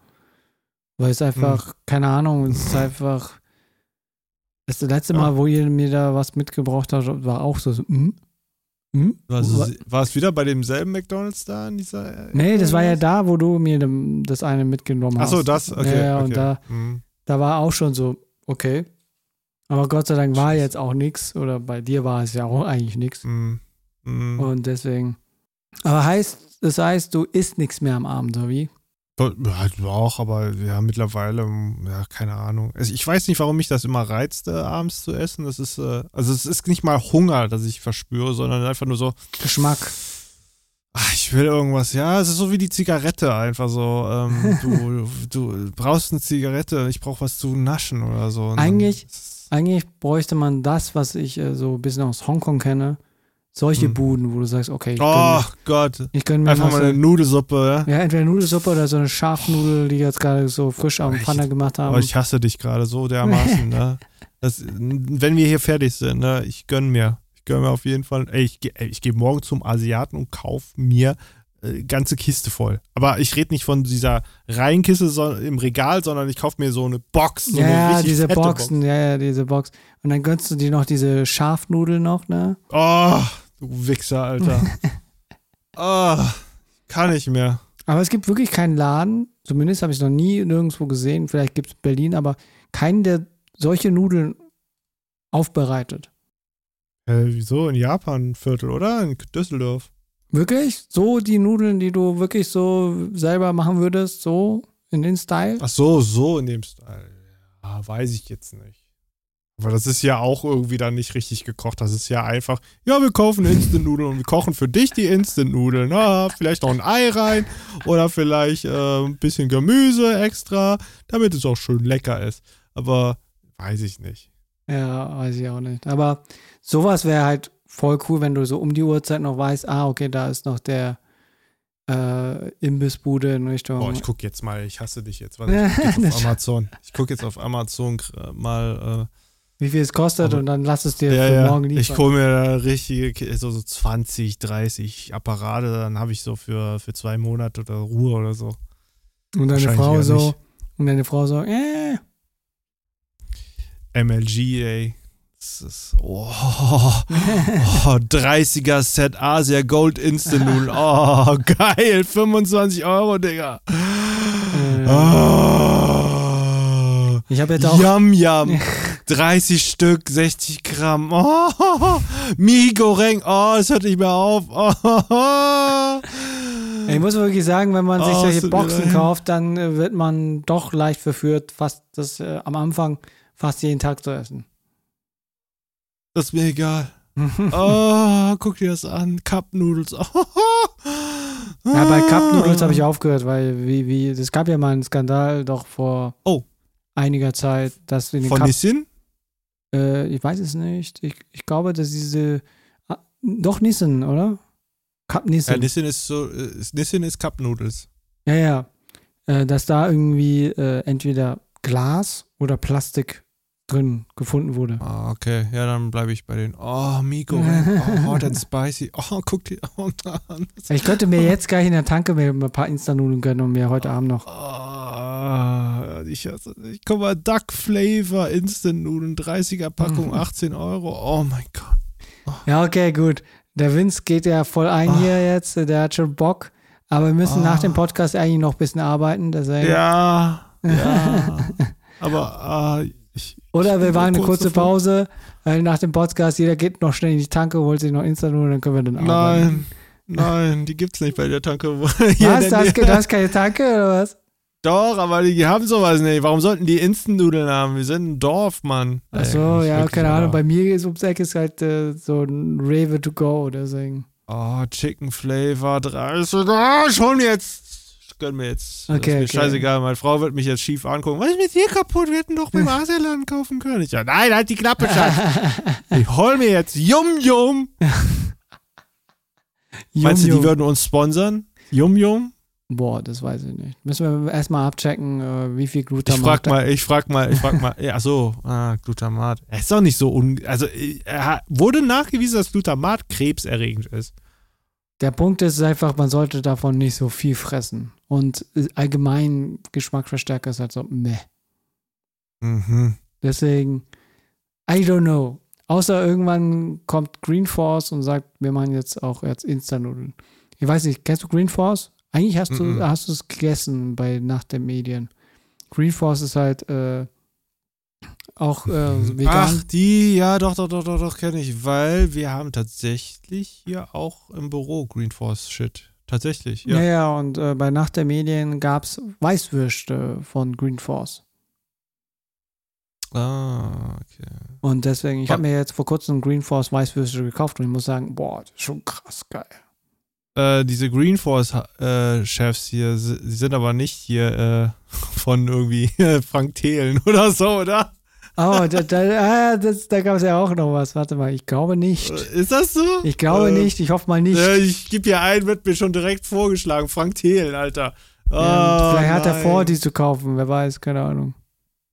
Weil es einfach, keine Ahnung, es ist einfach. Das letzte Ja. Mal, wo ihr mir da was mitgebracht habt, war auch so, so hm? Hm? Also, Wa- war es wieder bei demselben McDonalds da in dieser. Nee, das war ja da, wo du mir das eine mitgenommen hast. Achso, das, okay. Ja, ja, okay. und da, Hm. da war auch schon so, okay. Aber Gott sei Dank war jetzt auch nichts, oder bei dir war es ja auch eigentlich nichts. Hm. Hm. Und deswegen. Aber heißt, das heißt, du isst nichts mehr am Abend, oder wie? Ja, auch, aber ja, mittlerweile, ja, keine Ahnung. Also ich weiß nicht, warum mich das immer reizt, äh, abends zu essen. Das ist, äh, also es ist nicht mal Hunger, das ich verspüre, sondern einfach nur so, Geschmack. ach, ich will irgendwas. Ja, es ist so wie die Zigarette einfach so. Ähm, du, du brauchst eine Zigarette, ich brauche was zu naschen oder so. Und dann- Eigentlich- bräuchte man das, was ich äh, so ein bisschen aus Hongkong kenne. Solche Hm. Buden, wo du sagst, okay, ich Oh gönn, Gott, ich gönn mir einfach mal eine äh, Nudelsuppe, ja? Ja, entweder Nudelsuppe oder so eine Schafnudel, die jetzt gerade so frisch am Ich- Pfanne gemacht haben. Aber ich hasse dich gerade so dermaßen, ne? Das, wenn wir hier fertig sind, ne? Ich gönn mir. Ich gönn mir auf jeden Fall. Ey, ich, ey, ich gehe morgen zum Asiaten und kauf mir äh, ganze Kiste voll. Aber ich rede nicht von dieser Reinkiste so, im Regal, sondern ich kauf mir so eine Box. So ja, eine diese Boxen, ja, ja, diese Box. Und dann gönnst du dir noch diese Schafnudel noch, ne? Box. Oh, du Wichser, Alter. oh, kann ich mehr. Aber es gibt wirklich keinen Laden, zumindest habe ich es noch nie nirgendwo gesehen, vielleicht gibt es in Berlin, aber keinen, der solche Nudeln aufbereitet. Äh, wieso? In Japan Viertel, oder? In Düsseldorf. Wirklich? So die Nudeln, die du wirklich so selber machen würdest, so in den Style? Ach so, so in dem Style. Ja, weiß ich jetzt nicht. Aber das ist ja auch irgendwie dann nicht richtig gekocht. Das ist ja einfach, ja, wir kaufen Instant-Nudeln und wir kochen für dich die Instant-Nudeln. Ah, vielleicht noch ein Ei rein oder vielleicht äh, ein bisschen Gemüse extra, damit es auch schön lecker ist. Aber weiß ich nicht. Ja, weiß ich auch nicht. Aber sowas wäre halt voll cool, wenn du so um die Uhrzeit noch weißt, ah, okay, da ist noch der äh, Imbissbude in Richtung. Oh, ich gucke jetzt mal, ich hasse dich jetzt. Warte, ich guck jetzt auf Amazon. Ich gucke jetzt auf Amazon äh, mal. wie viel es kostet Aber- und dann lass es Äh, dir ja, für morgen liefern. Ich hole mir da richtige, so, so 20, 30 Apparate, dann habe ich so für, für zwei Monate oder Ruhe oder so. und deine Frau so, nicht. und deine Frau so, äh, MLG, ey. Das ist, oh, oh, 30er Set Asia Gold Instant Noodle. Oh, geil. 25 Euro, Digga. Oh. ich habe jetzt auch, Yum, yum. 30 Stück, 60 Gramm. Oh, Mi Goreng. Oh, es hört nicht mehr auf. Oh. ich muss wirklich sagen, wenn man sich Oh, solche Boxen kauft, dann äh, wird man doch leicht verführt, fast das äh, am Anfang fast jeden Tag zu essen. Das ist mir egal. Oh, guck dir das an. Cup Noodles. Oh. Ja, bei Cup Noodles habe ich aufgehört, weil wie, wie, es gab ja mal einen Skandal doch vor Oh. einiger Zeit, dass in den Von Cup, Nissin? äh, ich weiß es nicht, ich, ich glaube, dass diese, ah, doch Nissen, oder? Cup Ja, Nissen. Nissin ist so, äh, Nissin ist Cup Noodles. Ja, ja. Äh, dass da irgendwie äh, entweder Glas oder Plastik drin gefunden wurde. Ah, okay. Ja, dann bleibe ich bei den. Oh, Miko. oh, hot and spicy. Oh, guck dir oh, an. Ich könnte mir jetzt gleich in der Tanke mir ein paar Insta-Nudeln gönnen und mir heute Abend noch. Oh, ich, ich guck mal, Duck Flavor Instant Nudeln, 30er Packung, Mhm. 18 Euro. Oh mein Gott. Ja, okay, gut. Der Vince geht ja voll ein Ah. hier jetzt, der hat schon Bock. Aber wir müssen nach Ah. dem Podcast eigentlich noch ein bisschen arbeiten. Deswegen. Ja, ja. Aber ah, ich. Oder wir machen eine kurz kurze. Pause, weil nach dem Podcast jeder geht noch schnell in die Tanke, holt sich noch Insta-Nudeln, dann können wir dann arbeiten. Nein, nein, die gibt's nicht bei der Tanke. Was? Du Nähe. du hast keine Tanke oder was? Doch, aber die haben sowas nicht. Warum sollten die Instant-Nudeln haben? Wir sind ein Dorf, Mann. Ach so, ja, keine Ahnung. Bei mir ist ums Eck ist halt äh, so ein Rave to go, deswegen. Oh, Chicken Flavor 30. Oh, schon jetzt das können wir jetzt. Okay, das ist mir okay. scheißegal, meine Frau wird mich jetzt schief angucken. Was ist mit dir kaputt? Wir hätten doch beim Asialaden kaufen können. Ich sag, nein, halt die Klappe, Schatz. ich hol mir jetzt Yum Yum. Meinst du, die würden uns sponsern? Yum Yum? Boah, das weiß ich nicht. Müssen wir erstmal abchecken, äh, wie viel Ich Glutamat. frag da- mal, ich frag mal, ich frag mal. Ja, so, ah, Glutamat. Es ist doch nicht so un. Also, äh, er wurde nachgewiesen, dass Glutamat krebserregend ist. Der Punkt ist einfach, man sollte davon nicht so viel fressen. Und äh, allgemein Geschmacksverstärker ist halt so, meh. Mhm. Deswegen, I don't know. Außer irgendwann kommt Green Force und sagt, wir machen jetzt auch jetzt Instant-Nudeln. Ich weiß nicht, kennst du Green Force? Eigentlich hast du Mhm. hast du es gegessen bei Nacht der Medien. Green Force ist halt äh, auch äh, vegan. Ach, die, ja, doch, doch, doch, doch, doch, kenne ich, weil wir haben tatsächlich hier auch im Büro Green Force Shit. Tatsächlich, ja. ja. ja, und äh, bei Nacht der Medien gab es Weißwürste von Green Force. Ah, okay. Und deswegen, ich habe mir jetzt vor kurzem Green Force Weißwürste gekauft und ich muss sagen, boah, das ist schon krass geil. Äh, diese Green Force äh, Chefs hier, si- die sind aber nicht hier äh, von irgendwie Frank Thelen oder so, oder? Oh, da, da, ah, das, da gab es ja auch noch was. Warte mal, ich glaube nicht. Äh, Ist das so? Ich glaube äh, nicht, ich hoffe mal nicht. Ja, ich gebe hier ein, wird mir schon direkt vorgeschlagen. Frank Thelen, Alter. Ja, Ah, vielleicht hat er nein. vor, die zu kaufen, wer weiß, keine Ahnung.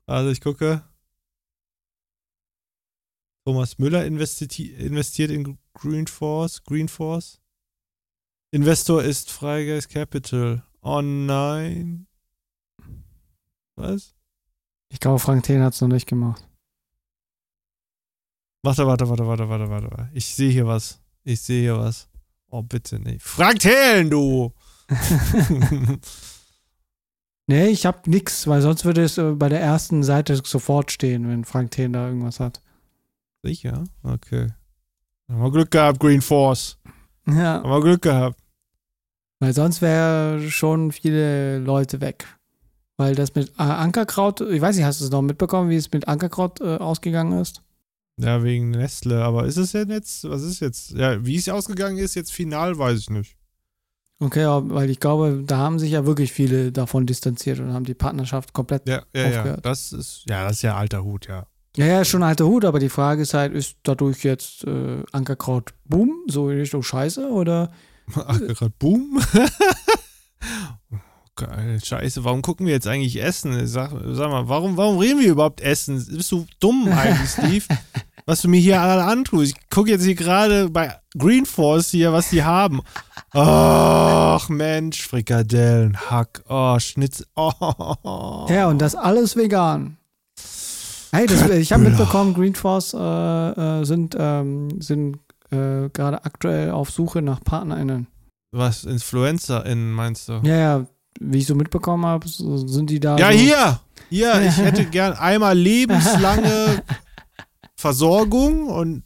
Also ich gucke. Thomas Müller investi investiert in Green Force. Green Force. Investor ist Freigeist Capital. Oh nein. Was? Ich glaube, Frank Thien hat es noch nicht gemacht. Warte, warte, warte, warte, warte, warte. warte. Ich sehe hier was. Ich sehe hier was. Oh, bitte nicht. Frank Thelen, du! Nee, ich habe nix, weil sonst würde es äh, bei der ersten Seite sofort stehen, wenn Frank Thien da irgendwas hat. Sicher? Okay. Haben wir Glück gehabt, Green Force. Ja, Haben wir Glück gehabt. weil sonst wären schon viele Leute weg. Weil das mit äh, Ankerkraut, ich weiß nicht, hast du es noch mitbekommen, wie es mit Ankerkraut äh, ausgegangen ist? Ja, wegen Nestle. Aber ist es denn jetzt, was ist jetzt? Ja, wie es ausgegangen ist, jetzt final, weiß ich nicht. Okay, ja, weil ich glaube, da haben sich ja wirklich viele davon distanziert und haben die Partnerschaft komplett. Ja, ja, ja. Aufgehört. Das ist, ja, das ist ja alter Hut, ja. Ja, ja, schon alter Hut, aber die Frage ist halt, ist dadurch jetzt äh, Ankerkraut Boom, so in Richtung Scheiße oder? Gerade Boom. Geil, scheiße, warum gucken wir jetzt eigentlich Essen? Sag, sag mal, warum, warum reden wir überhaupt Essen? Bist du dumm eigentlich, Steve? was du mir hier alle antust. Ich gucke jetzt hier gerade bei Green Force hier, was die haben. Ach, Mensch, Frikadellen, Hack, oh, Schnitz, oh. Ja, und das alles vegan. Hey, das, ich habe mitbekommen, Green Force äh, äh, sind, ähm, sind äh, gerade aktuell auf Suche nach PartnerInnen. Was, InfluencerInnen meinst du? Ja, ja, wie ich so mitbekommen habe, so sind die da. Ja, so, hier! Hier, ich hätte gern einmal lebenslange Versorgung und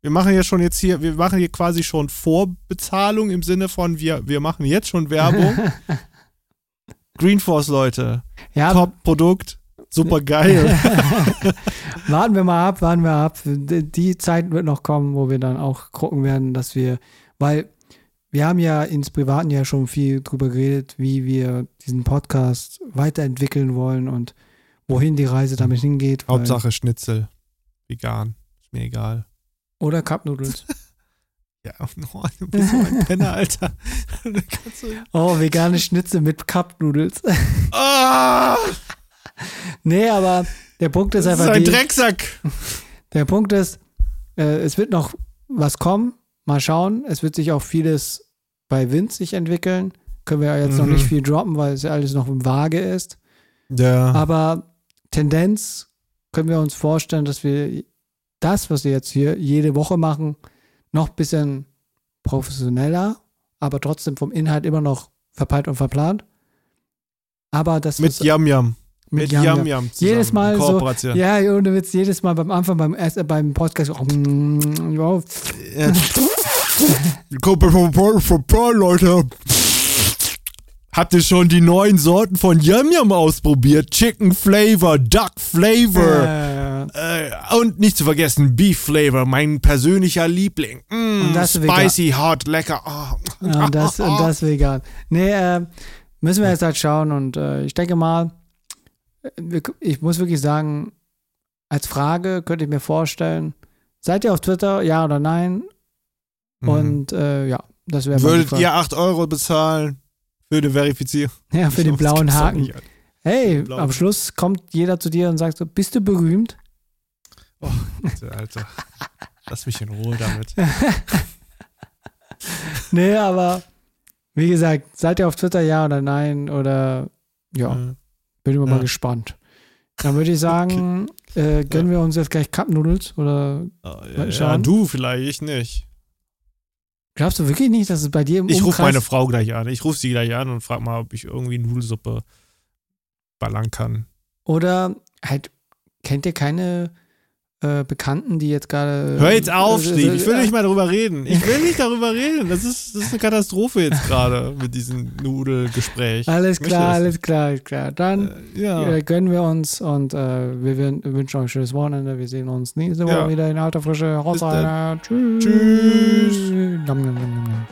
wir machen ja schon jetzt hier, wir machen hier quasi schon Vorbezahlung im Sinne von, wir, wir machen jetzt schon Werbung. Greenforce, Leute. Ja, Top-Produkt. Super geil. warten wir mal ab, warten wir ab. Die die Zeit wird noch kommen, wo wir dann auch gucken werden, dass wir, weil wir haben ja ins Privaten ja schon viel drüber geredet, wie wir diesen Podcast weiterentwickeln wollen und wohin die Reise damit hingeht. Hauptsache Schnitzel. Vegan. Ist mir egal. Oder Cup Noodles. Ja, oh, du bist so ein Penner, Alter. Oh, vegane Schnitzel mit Cup Noodles. Ah, nee, aber der Punkt ist das ist einfach ein die, Drecksack. der Punkt ist, äh, es wird noch was kommen. Mal schauen. Es wird sich auch vieles bei Wind sich entwickeln. Können wir jetzt noch Mhm. nicht viel droppen, weil es ja alles noch im Waage ist. Ja. Aber Tendenz können wir uns vorstellen, dass wir das, was wir jetzt hier jede Woche machen, noch ein bisschen professioneller, aber trotzdem vom Inhalt immer noch verpeilt und verplant. Aber das Mit Yum Yum. Mit Mit Yum Yum. Yum. Jedes Mal so-. Ja, ohne Witz, jedes Mal beim Anfang beim, äh, beim Podcast, oh, mm, ja, Ja. Leute. Habt ihr schon die neuen Sorten von Yum Yum ausprobiert? Chicken Flavor, Duck Flavor äh, äh, und nicht zu vergessen Beef Flavor, mein persönlicher Liebling. Mm, spicy, hot, lecker. Oh. und, das, und das vegan. Nee, äh, Müssen wir jetzt halt schauen und äh, ich denke mal, ich muss wirklich sagen, als Frage könnte ich mir vorstellen, seid ihr auf Twitter, ja oder nein? Mhm. Und äh, ja, das wäre die Würdet ihr 8 Euro bezahlen für eine Verifizierung? ja, für den Das blauen Haken. Hey, blauen- am Schluss kommt jeder zu dir und sagt so, bist du berühmt? Bitte, Alter. Lass mich in Ruhe damit. Nee, aber wie gesagt, seid ihr auf Twitter, ja oder nein? Oder ja, Äh, bin ich mal Ja. gespannt. Dann würde ich sagen, äh, gönnen wir uns jetzt gleich Cup Noodles oder Mal ja, ja, du vielleicht, ich nicht. glaubst du wirklich nicht, dass es bei dir im Ich rufe meine Frau gleich an. Ich rufe sie gleich an und frage mal, ob ich irgendwie Nudelsuppe ballern kann. oder halt kennt ihr keine äh, Bekannten, die jetzt gerade Hör jetzt auf, äh, Steve. Ich will äh, nicht mal darüber reden. Ich will nicht darüber reden. Das ist, das ist eine Katastrophe jetzt gerade mit diesem Nudelgespräch. Alles klar, alles klar, alles klar. Dann Äh, ja. äh, gönnen wir uns und äh, wir wün- wünschen euch ein schönes Wochenende. Wir sehen uns nächste Woche Ja. wieder in alter Frische. Haut rein. Tschüss. Tschüss. Nom, nom, nom, nom, nom.